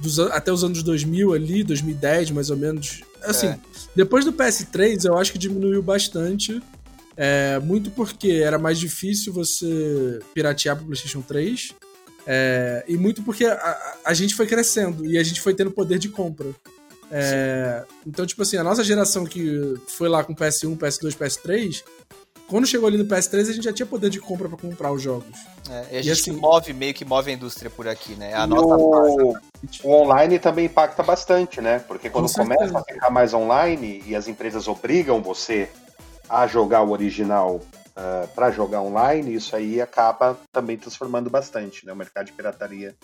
dos até os anos 2000 ali, 2010 mais ou menos. Assim, É. depois do PS3 eu acho que diminuiu bastante. É, muito porque era mais difícil você piratear pro PlayStation 3. é, e muito porque a, a- gente foi crescendo e a gente foi tendo poder de compra. É, então, tipo assim, a nossa geração que foi lá com PS1, PS2, PS3, quando chegou ali no PS3, a gente já tinha poder de compra pra comprar os jogos. É, e a E gente assim- move, meio que move a indústria por aqui, né? A E nossa o, o online também impacta bastante, né? Porque quando Com certeza. começa a ficar mais online e as empresas obrigam você a jogar o original para jogar online, isso aí acaba também transformando bastante, né? O mercado de pirataria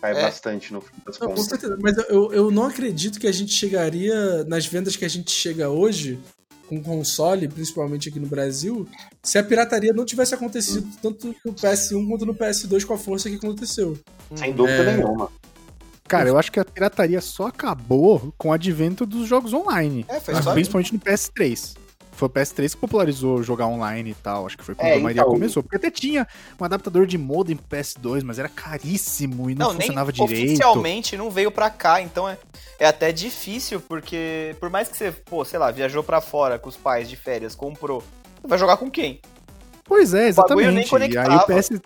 cai É. bastante no fim das Não, com contas. certeza. Mas eu, eu não acredito que a gente chegaria nas vendas que a gente chega hoje, com console, principalmente aqui no Brasil, se a pirataria não tivesse acontecido tanto no PS1 quanto no PS2 com a força que aconteceu. Sem dúvida É. nenhuma. Cara, eu acho que a pirataria só acabou com o advento dos jogos online. É, foi Mas só principalmente no PS3. Foi o PS3 que popularizou jogar online e tal. Acho que foi quando É, a maioria então- começou. Porque até tinha um adaptador de modem pro PS2, mas era caríssimo e não, Não, nem funcionava direito. oficialmente não veio pra cá, então é, é até difícil, porque por mais que você, pô, sei lá, viajou pra fora com os pais de férias, comprou, vai jogar com quem? Pois é, bagulho nem exatamente. E aí o PS.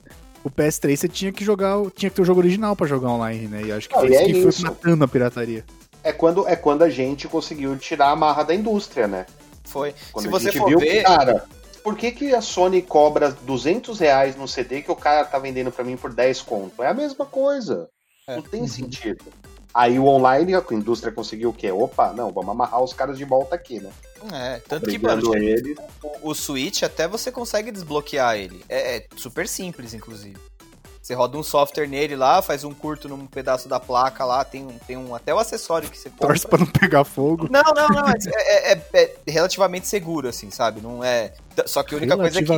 O PS3 você tinha que jogar, o- tinha que ter o jogo original pra jogar online, né? E acho que Não, foi e isso é que isso. foi matando a pirataria. É quando, é quando a gente conseguiu tirar a marra da indústria, né? Foi. Quando Se você for viu ver, cara, por que, que a Sony cobra 200 reais no CD que o cara tá vendendo pra mim por 10 conto? É a mesma coisa. É. Não tem sentido. Aí o online, a indústria conseguiu o quê? Opa, não, vamos amarrar os caras de volta aqui, né? é, tanto que, mano, Obrigando eles. o, o Switch até você consegue desbloquear ele. É, é super simples, inclusive. Você roda um software nele lá, faz um curto num pedaço da placa lá, tem um, tem um até o acessório que você compra. Torce pra não pegar fogo. Não, não, não. É- é- é relativamente seguro, assim, sabe? Não é. Só que a única coisa é que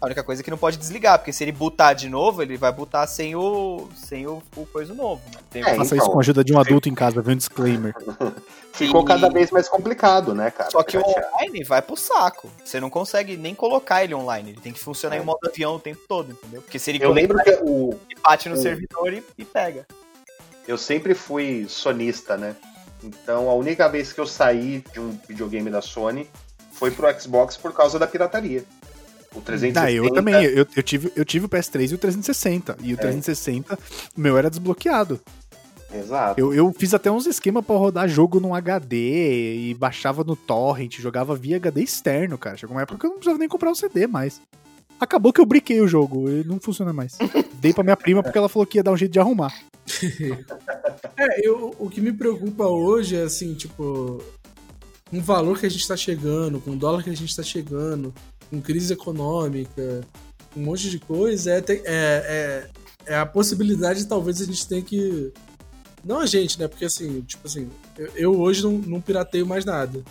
a única coisa é que não pode desligar, porque se ele botar de novo, ele vai botar sem o sem o, o coisa novo. Né? Tem- É, Faça então. isso com a ajuda de um adulto em casa, vê um disclaimer. Ficou E- cada vez mais complicado, né, cara? Só que o online vai pro saco. Você não consegue nem colocar ele online. Ele tem que funcionar É. em modo avião o tempo todo, entendeu? Porque se ele Eu lembro que o, ele bate no o- servidor e, e pega. eu sempre fui sonista, né? Então a única vez que eu saí de um videogame da Sony foi pro Xbox por causa da pirataria. O 360. Ah, eu também. Eu, eu tive, eu tive o PS3 e o 360. E o 360, o meu era desbloqueado. Exato. Eu, eu fiz até uns esquemas pra rodar jogo num HD e baixava no torrent, jogava via HD externo, cara. Chegou uma época que eu não precisava nem comprar o CD mais. Acabou que eu briquei o jogo e não funciona mais. Dei pra minha prima porque ela falou que ia dar um jeito de arrumar. É, eu, o que me preocupa hoje é assim, tipo, o valor que a gente tá chegando, com o dólar que a gente tá chegando, com crise econômica, um monte de coisa, é, é, é, é a possibilidade de talvez a gente tenha que. Não a gente, né? Porque assim, tipo assim, eu, eu hoje não, não pirateio mais nada.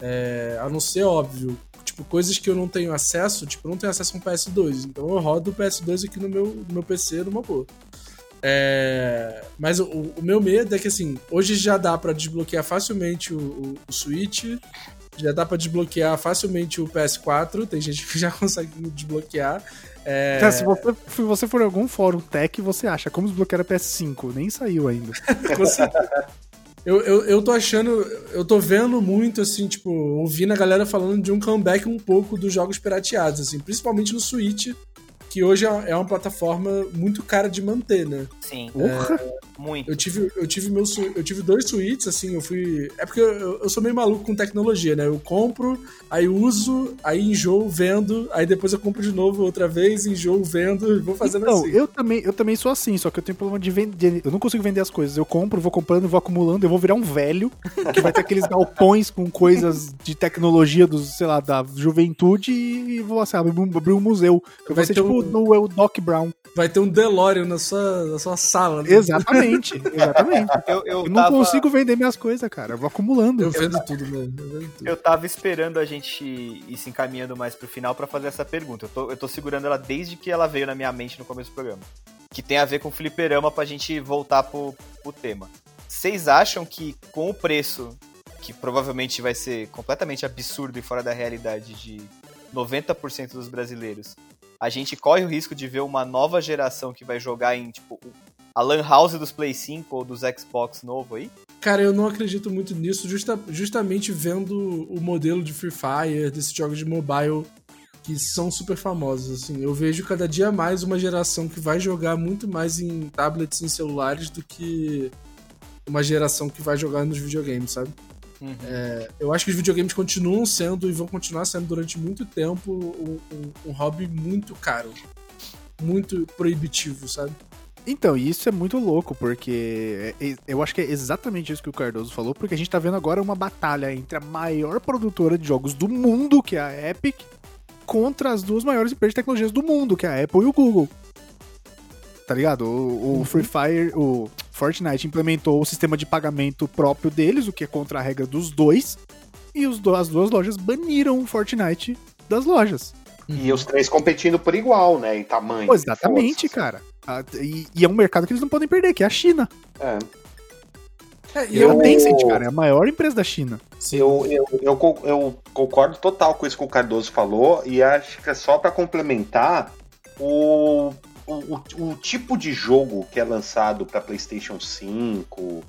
É, a não ser óbvio. Tipo, coisas que eu não tenho acesso, tipo, eu não tenho acesso a um PS2. Então eu rodo o PS2 aqui no meu, no meu PC numa boa. É, mas o, o meu medo é que, assim, hoje já dá pra desbloquear facilmente o, o, o Switch, já dá pra desbloquear facilmente o PS4, tem gente que já consegue desbloquear. É, Cara, se você, se você for em algum fórum tech, você acha como desbloquear a PS5. Nem saiu ainda. Eu, eu, eu tô achando, eu tô vendo muito, assim, tipo, ouvindo a galera falando de um comeback um pouco dos jogos pirateados, assim, principalmente no Switch, que hoje é é uma plataforma muito cara de manter, né? Sim, Porra! Muito. Eu tive, eu tive meu eu tive dois suítes, assim, eu fui. É porque eu, eu sou meio maluco com tecnologia, né? Eu compro, aí uso, aí enjoo, vendo, aí depois eu compro de novo outra vez, enjoo, vendo, e vou fazendo Então, assim. eu também, eu também sou assim, só que eu tenho problema de vender. Eu não consigo vender as coisas. Eu compro, vou comprando, vou acumulando, eu vou virar um velho que vai ter aqueles galpões com coisas de tecnologia dos, sei lá, da juventude e vou assim, abrir um, abrir um museu. Eu Vai vou ser tipo um- no Doc Brown. Vai ter um DeLorean na sua, na sua sala. Né? Exatamente, exatamente. Eu, eu, Eu não tava, consigo vender minhas coisas, cara. Eu vou acumulando. Eu vendo tudo, mano. Eu vendo tudo. eu tava esperando a gente ir se encaminhando mais pro final pra fazer essa pergunta. Eu tô, eu tô segurando ela desde que ela veio na minha mente no começo do programa. Que tem a ver com fliperama pra gente voltar pro, pro tema. Vocês acham que com o preço, que provavelmente vai ser completamente absurdo e fora da realidade de 90% dos brasileiros, a gente corre o risco de ver uma nova geração que vai jogar em, tipo, a Lan House dos Play 5 ou dos Xbox novo aí? Cara, eu não acredito muito nisso, justa- justamente vendo o modelo de Free Fire, desses jogos de mobile que são super famosos, assim. Eu vejo cada dia mais uma geração que vai jogar muito mais em tablets e celulares do que uma geração que vai jogar nos videogames, sabe? Uhum. Eu acho que os videogames continuam sendo e vão continuar sendo durante muito tempo um, um- um hobby muito caro. Muito proibitivo, sabe? Então, e isso é muito louco, porque é- é- eu acho que é exatamente isso que o Cardoso falou, porque a gente tá vendo agora uma batalha entre a maior produtora de jogos do mundo, que é a Epic, contra as duas maiores empresas de tecnologias do mundo, que é a Apple e o Google. Tá ligado? O, o Free Fire, o Fortnite implementou o sistema de pagamento próprio deles, o que é contra a regra dos dois, e os do- as duas lojas baniram o Fortnite das lojas. E os três competindo por igual, né? Em tamanho. Pô, exatamente, cara. Ah, E, e é um mercado que eles não podem perder, que é a China. É. É, e E a Eu- Tencent, cara, é a maior empresa da China. Sim. Eu, eu, eu, eu concordo total com isso que o Cardoso falou, e acho que é só pra complementar o, o, o, o tipo de jogo que é lançado pra PlayStation 5,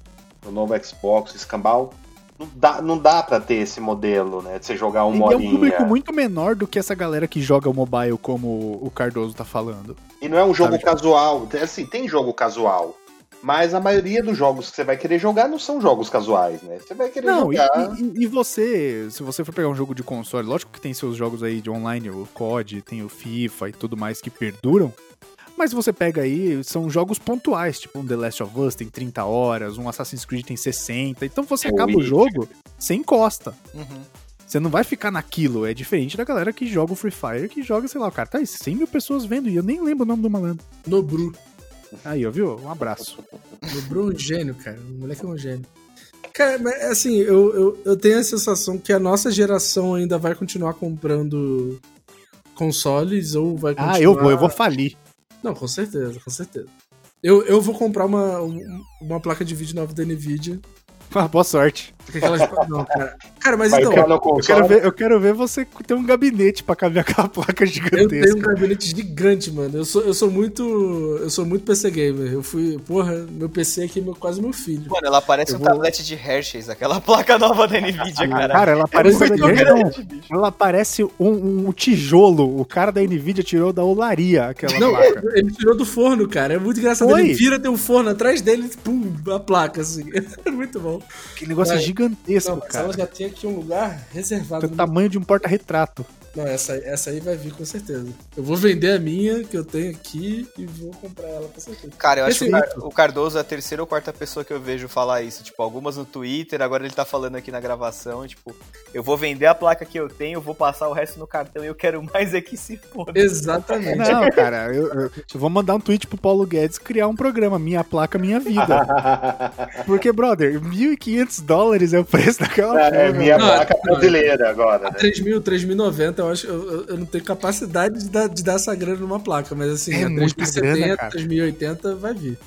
no novo Xbox, escambau, não dá, não dá pra ter esse modelo, né? De você jogar uma Ele é um público muito menor do que essa galera que joga o mobile, como o Cardoso tá falando. E não é um jogo Sabe, casual. Assim, tem jogo casual. Mas a maioria dos jogos que você vai querer jogar não são jogos casuais, né? Você vai querer Não, e, jogar. e- e você, se você for pegar um jogo de console, lógico que tem seus jogos aí de online, o COD, tem o FIFA e tudo mais que perduram. Mas você pega aí, são jogos pontuais, tipo um The Last of Us tem 30 horas, um Assassin's Creed tem 60. Então você acaba o jogo, você encosta. Uhum. Você não vai ficar naquilo. É diferente da galera que joga o Free Fire, que joga, sei lá, o cara tá aí 100 mil pessoas vendo e eu nem lembro o nome do malandro. Nobru. Aí, ó, viu? Um abraço. Nobru é um gênio, cara. O moleque é um gênio. Cara, mas assim, eu, eu, eu tenho a sensação que a nossa geração ainda vai continuar comprando consoles ou vai continuar... Ah, eu vou, eu vou falir. Não, com certeza, com certeza. Eu, eu vou comprar uma, um- uma placa de vídeo nova da NVIDIA. Ah, Boa sorte. Não, cara. Cara, mas Vai então, Eu quero, ver, eu quero ver você ter um gabinete pra caber aquela placa eu tenho um gigantesca. gabinete gigante, mano. Eu sou, eu sou muito. Eu sou muito PC gamer. Eu fui. Porra, meu PC aqui é meu, quase meu filho. Mano, ela parece Eu um vou- tablete de Hershey's, aquela placa nova da Nvidia, cara. Cara, ela parece, muito não, grande, bicho. ela parece um, um tijolo. O cara da Nvidia tirou da olaria aquela Não, placa. ele tirou do forno, cara. É muito engraçado. Foi? Ele vira, tem um forno atrás dele, pum, a placa, assim. É muito bom. Que negócio Vai. gigantesco, Não, mas cara. ela já tem aqui um lugar reservado. Tem o tamanho de um porta-retrato. Não, essa, essa aí vai vir com certeza. Eu vou vender a minha, que eu tenho aqui, e vou comprar ela com certeza. Cara, eu acho que o. Car- o Cardoso é a terceira ou quarta pessoa que eu vejo falar isso. Tipo, algumas no Twitter, agora ele tá falando aqui na gravação. Tipo, eu vou vender a placa que eu tenho, vou passar o resto no cartão e eu quero mais é que se foda. Exatamente. Não, cara, eu, eu- eu vou mandar um tweet pro Paulo Guedes criar um programa, Minha Placa Minha Vida. Porque, brother, 1.500 dólares é o preço daquela É, é minha Não, placa não. brasileira agora, A né? 3.000, 3.090, eu acho eu, eu- não tenho capacidade de dar, de dar essa grana numa placa, mas assim, É a muita 3.070, grana, cara. 3.080 vai vir.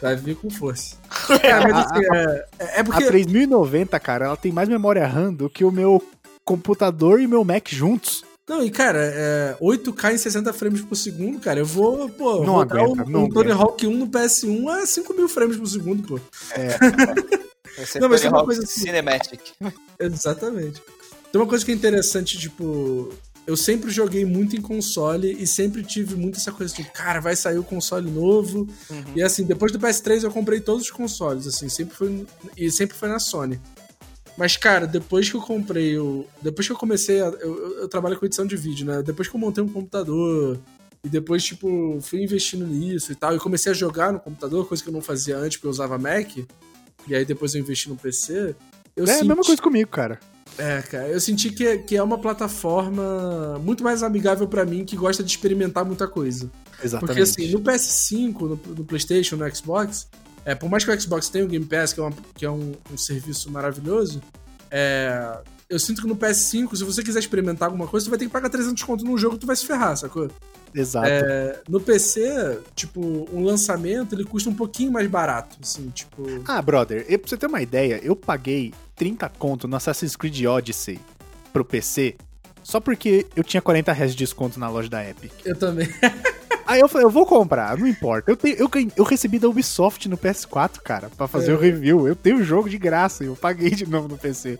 Vai vir com força. Cara, mas assim, é, é A porque. 3090, cara, ela tem mais memória RAM do que o meu computador e meu Mac juntos. Não, e cara, é, 8K em 60 frames por segundo, cara, eu vou, pô, Não rodar aguenta, um, não um Tony. Hawk 1 no PS1 a 5 mil frames por segundo, pô. Vai ser Não, mas Tony tem uma Hawk coisa assim- Cinematic. Exatamente. Tem uma coisa que é interessante, tipo, eu sempre joguei muito em console e sempre tive muito essa coisa de, cara, vai sair o console novo. Uhum. E assim, depois do PS3 eu comprei todos os consoles, assim, sempre foi e sempre foi na Sony. Mas cara, depois que eu comprei o, depois que eu comecei, a, eu, eu- trabalho com edição de vídeo, né? Depois que eu montei um computador e depois tipo fui investindo nisso e tal, e comecei a jogar no computador, coisa que eu não fazia antes porque eu usava Mac. E aí depois eu investi no PC. Eu é a senti- mesma coisa comigo, cara. É, cara, eu senti que, que é uma plataforma muito mais amigável pra mim que gosta de experimentar muita coisa. Exatamente. Porque assim, no PS5, no, no PlayStation, no Xbox, é, por mais que o Xbox tenha o Game Pass, que é, uma- que é um, um serviço maravilhoso, é, eu sinto que no PS5, se você quiser experimentar alguma coisa, tu vai ter que pagar 300 conto num jogo que tu vai se ferrar, sacou? Exato. É, no PC, tipo, um lançamento, ele custa um pouquinho mais barato, assim, tipo... Ah, brother, eu, pra você ter uma ideia, eu paguei 30 conto no Assassin's Creed Odyssey pro PC só porque eu tinha 40 reais de desconto na loja da Epic. Eu também. Aí eu falei, eu vou comprar, não importa. Eu, tenho, eu, eu recebi da Ubisoft no PS4, cara, pra fazer É. o review. Eu tenho o jogo de graça e eu paguei de novo no PC.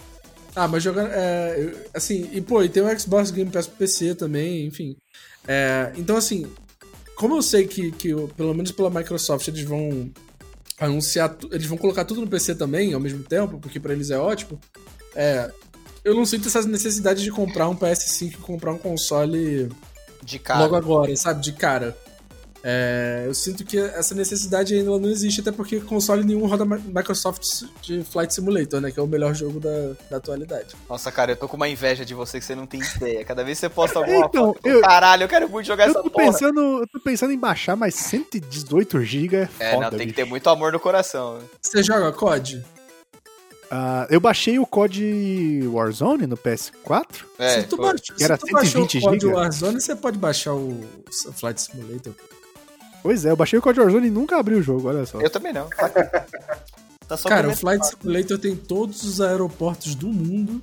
Ah, mas jogando. É, assim, e pô, e tem o Xbox Game Pass pro PC também, enfim. É, então, assim, como eu sei que, que pelo menos pela Microsoft, eles vão anunciar. Eles vão colocar tudo no PC também ao mesmo tempo, porque pra eles é ótimo. É, eu não sinto essa necessidade de comprar um PS5 e comprar um console De cara. logo agora, sabe? De cara. É, eu sinto que essa necessidade ainda não existe, até porque console nenhum roda Mi- Microsoft de Flight Simulator, né? Que é o melhor jogo da, da atualidade. Nossa, cara, eu tô com uma inveja de você que você não tem ideia. Cada vez que você posta alguma Então, foto, eu- caralho, eu quero muito jogar Eu essa tô, porra. pensando, eu tô pensando em baixar, mas 118 GB é É, foda, não, tem que bicho. ter muito amor no coração. Você joga COD? Ah, eu baixei o COD Warzone no PS4. É, se tu, baixou, era se tu baixou o 120 COD giga? Warzone, você pode baixar o Flight Simulator. Pois é, eu baixei o COD Warzone e nunca abri o jogo, olha só. eu também não. Tá, só Cara, o Flight Simulator tem todos os aeroportos do mundo.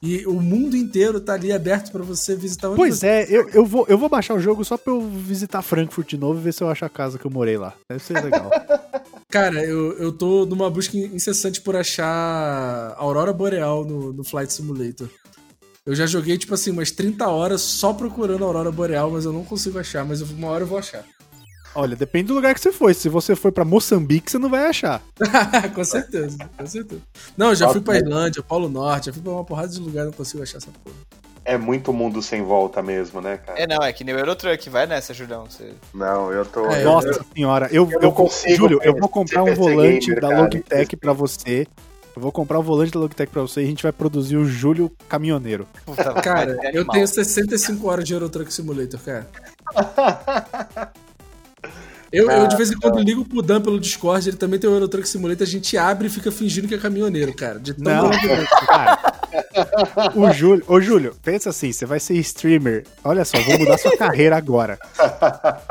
E o mundo inteiro tá ali aberto pra você visitar onde Pois você é, eu, eu, vou, eu vou baixar o jogo só pra eu visitar Frankfurt de novo e ver se eu acho a casa que eu morei lá. Deve ser legal. Cara, eu, eu tô numa busca incessante por achar Aurora Boreal no, no Flight Simulator. Eu já joguei, tipo assim, umas 30 horas só procurando Aurora Boreal, mas eu não consigo achar, mas uma hora eu vou achar. Olha, depende do lugar que você foi. Se você for pra Moçambique, você não vai achar. com certeza, com certeza. Não, eu já fui pra Irlândia, Polo Norte, já fui pra uma porrada de lugar e não consigo achar essa porra. É muito mundo sem volta mesmo, né, cara? É, não, é que nem o Eurotruck, vai nessa, Julião. Você... Não, eu tô. É, eu- Nossa senhora, eu, eu eu, consigo Júlio, eu vou comprar um volante gamer, da cara. Logitech pra você. Eu vou comprar um volante da Logitech pra você e a gente vai produzir o Júlio Caminhoneiro. Puta, Cara, eu tenho 65 horas de Eurotruck Simulator, cara. Eu, eu de vez em quando ligo pro Dan pelo Discord, ele também tem o Eurotruck Simulator, a gente abre e fica fingindo que é caminhoneiro, cara. De tão Não, maravilhoso. cara, O Júlio, ô Júlio, pensa assim, você vai ser streamer. Olha só, vou mudar sua carreira agora.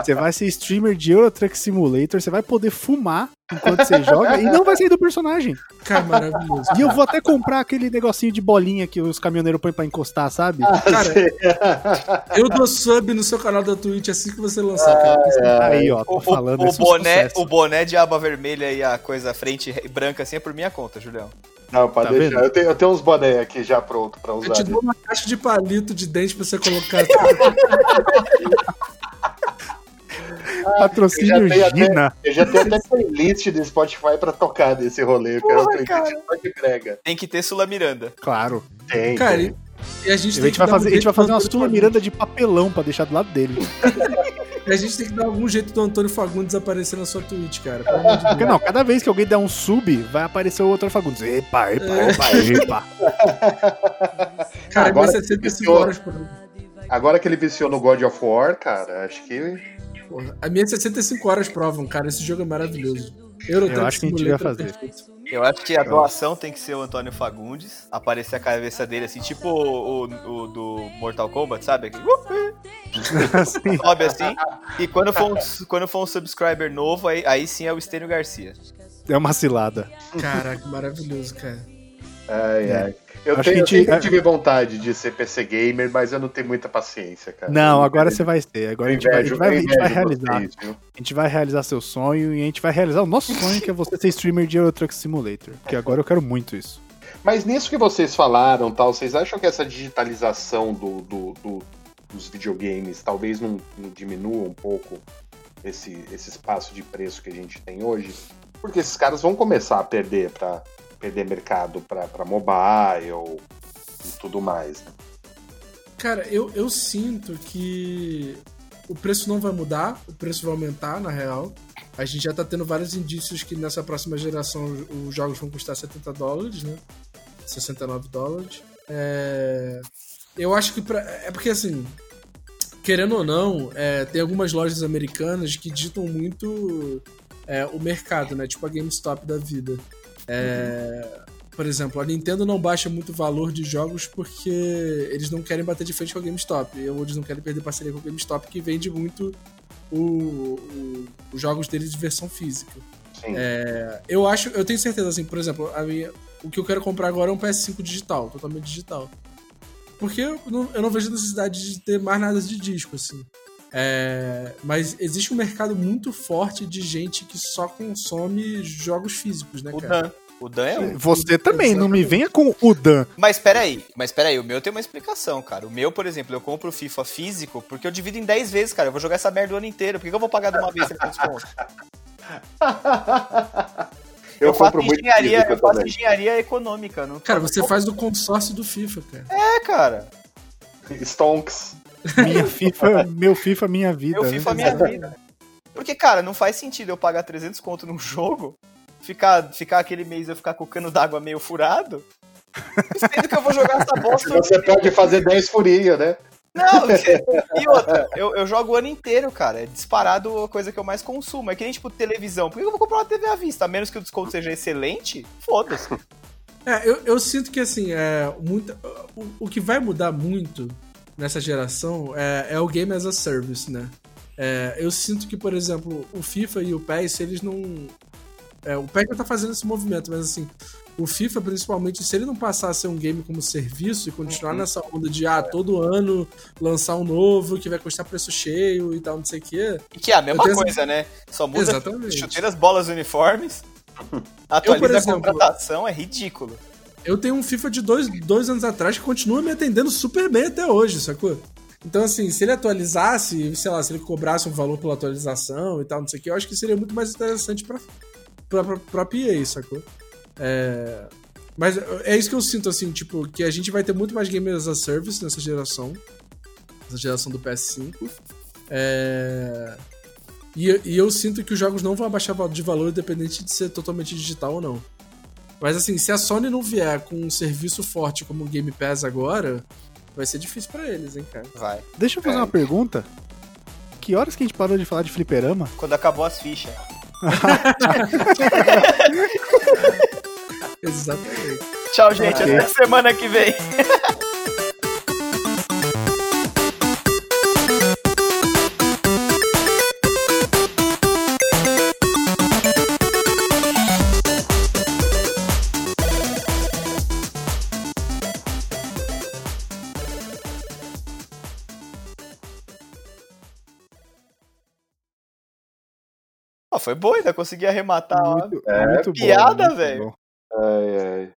Você vai ser streamer de Euro Truck Simulator, você vai poder fumar enquanto você joga e não vai sair do personagem. Cara, maravilhoso. E eu vou até comprar aquele negocinho de bolinha que os caminhoneiros põem pra encostar, sabe? Cara, eu dou sub no seu canal da Twitch assim que você lançar, cara. Aí, ó, tô O, falando. o, o esse é boné, sucesso. o boné de aba vermelha e a coisa frente branca assim é por minha conta, Julião. Não, pode Tá deixar. vendo? Eu tenho, eu tenho uns boné aqui já pronto pra Eu usar. te dou uma caixa de palito de dente pra você colocar. Patrocínio Eu já tenho até- Gina. Eu já tenho até playlist do Spotify pra tocar desse rolê. Eu de brega. Tem que ter Sula Miranda. Claro. Tem. Cara, tem. e, e a gente A tem gente que vai dar um fazer, a gente vai fazer uma Sula. Miranda de papelão pra deixar do lado dele. A gente tem que dar algum jeito do Antônio Fagundes aparecer na sua Twitch, cara. Porque não, cada vez que alguém der um sub, vai aparecer o outro Fagundes. Epa, epa, epa, epa. Cara, Agora Agora que 65 viciou- horas por Agora que ele viciou no God of War, cara, acho que. porra. A minha 65 horas provam, cara. Esse jogo é maravilhoso. Eu acho que a gente devia fazer. Eu acho que a doação tem que ser o Antônio Fagundes, aparecer a cabeça dele assim, tipo o, o- o do Mortal Kombat, sabe? Assim, sobe assim. E quando for um, quando for um subscriber novo, aí, aí sim é o Estênio Garcia. é uma cilada. Caraca, maravilhoso, cara. Ai, É. ai. Eu, Acho tenho, que gente- eu sempre tive vontade de ser PC gamer, mas eu não tenho muita paciência, cara. Não, agora você vai ter. Agora a gente vai, a gente vai, a gente vai realizar. Vocês? A gente vai realizar seu sonho e a gente vai realizar o nosso sonho, que é você ser streamer de Euro Truck Simulator. Que agora eu quero muito isso. Mas nisso que vocês falaram, tal, vocês acham que essa digitalização do, do- do- dos videogames talvez não, não diminua um pouco esse, esse espaço de preço que a gente tem hoje? Porque esses caras vão começar a perder para perder mercado para mobile e tudo mais. né? Cara, eu, eu sinto que o preço não vai mudar, o preço vai aumentar, na real. A gente já tá tendo vários indícios que nessa próxima geração os jogos vão custar 70 dólares, né? 69 dólares. É... Eu acho que pra... É porque, assim, querendo ou não, é, tem algumas lojas americanas que ditam muito é, o mercado, né? Tipo a GameStop da vida. É, Por exemplo, a Nintendo não baixa muito o valor de jogos porque eles não querem bater de frente com a GameStop. Ou eles não querem perder parceria com a GameStop, que vende muito o- o- os jogos deles de versão física. É, eu acho, eu tenho certeza, assim, por exemplo, minha- o que eu quero comprar agora é um PS5 digital, totalmente digital. Porque eu não, eu não vejo necessidade de ter mais nada de disco, assim. É, mas existe um mercado muito forte de gente que só consome jogos físicos, né, O cara? Dan. O Dan é um. Você também, não me venha com o Dan. Mas peraí, mas peraí, o meu tem uma explicação, cara. O meu, por exemplo, eu compro o FIFA físico porque eu divido em 10 vezes, cara. Eu vou jogar essa merda o ano inteiro. Por que que eu vou pagar de uma vez se ele tem desconto? Eu, faço compro muito engenharia, eu faço engenharia econômica, não Cara, você faz do consórcio do FIFA, cara. É, cara. Stonks. Minha FIFA, meu FIFA, minha vida. Eu né? FIFA minha vida. Porque, cara, não faz sentido eu pagar 300 conto num jogo, ficar, ficar aquele mês eu ficar com o cano d'água meio furado, sendo que eu vou jogar essa bosta. Você pode fazer 10 furinhos, né? Não, e outra, eu, eu jogo o ano inteiro, cara. É disparado a coisa que eu mais consumo. É que nem, tipo, televisão. Por que eu vou comprar uma TV à vista? A menos que o desconto seja excelente, foda-se. É, eu, eu sinto que assim, é, muita, o, o que vai mudar muito nessa geração é, é o Game as a Service, né? É, eu sinto que, por exemplo, o FIFA e o PES, eles não. É, o PES já tá fazendo esse movimento, mas assim, o FIFA, principalmente, se ele não passar a ser um game como serviço e continuar nessa onda de, ah, todo ano lançar um novo que vai custar preço cheio e tal, não sei o quê. E que é a mesma Eu coisa, né? Só muda Exatamente. chuteiras, bolas, uniformes. Atualiza exemplo, a contratação, é ridículo. Eu tenho um FIFA de dois, dois anos atrás que continua me atendendo super bem até hoje, sacou? Então, assim, se ele atualizasse, sei lá, se ele cobrasse um valor pela atualização e tal, não sei o que, eu acho que seria muito mais interessante pra, pra, pra, pra PA, sacou? É... Mas é isso que eu sinto, assim, tipo, que a gente vai ter muito mais Game as a Service nessa geração. Nessa geração do PS5. É... E, e eu sinto que os jogos não vão abaixar de valor independente de ser totalmente digital ou não. Mas assim, se a Sony não vier com um serviço forte como o Game Pass agora, vai ser difícil pra eles, hein, cara. Vai. Deixa eu fazer É. uma pergunta. Que horas que a gente parou de falar de fliperama? Quando acabou as fichas. Exatamente. Tchau, gente. Até semana que vem. foi boa, ainda consegui arrematar. ó. Muito, É, muito piada, velho. Ai, ai.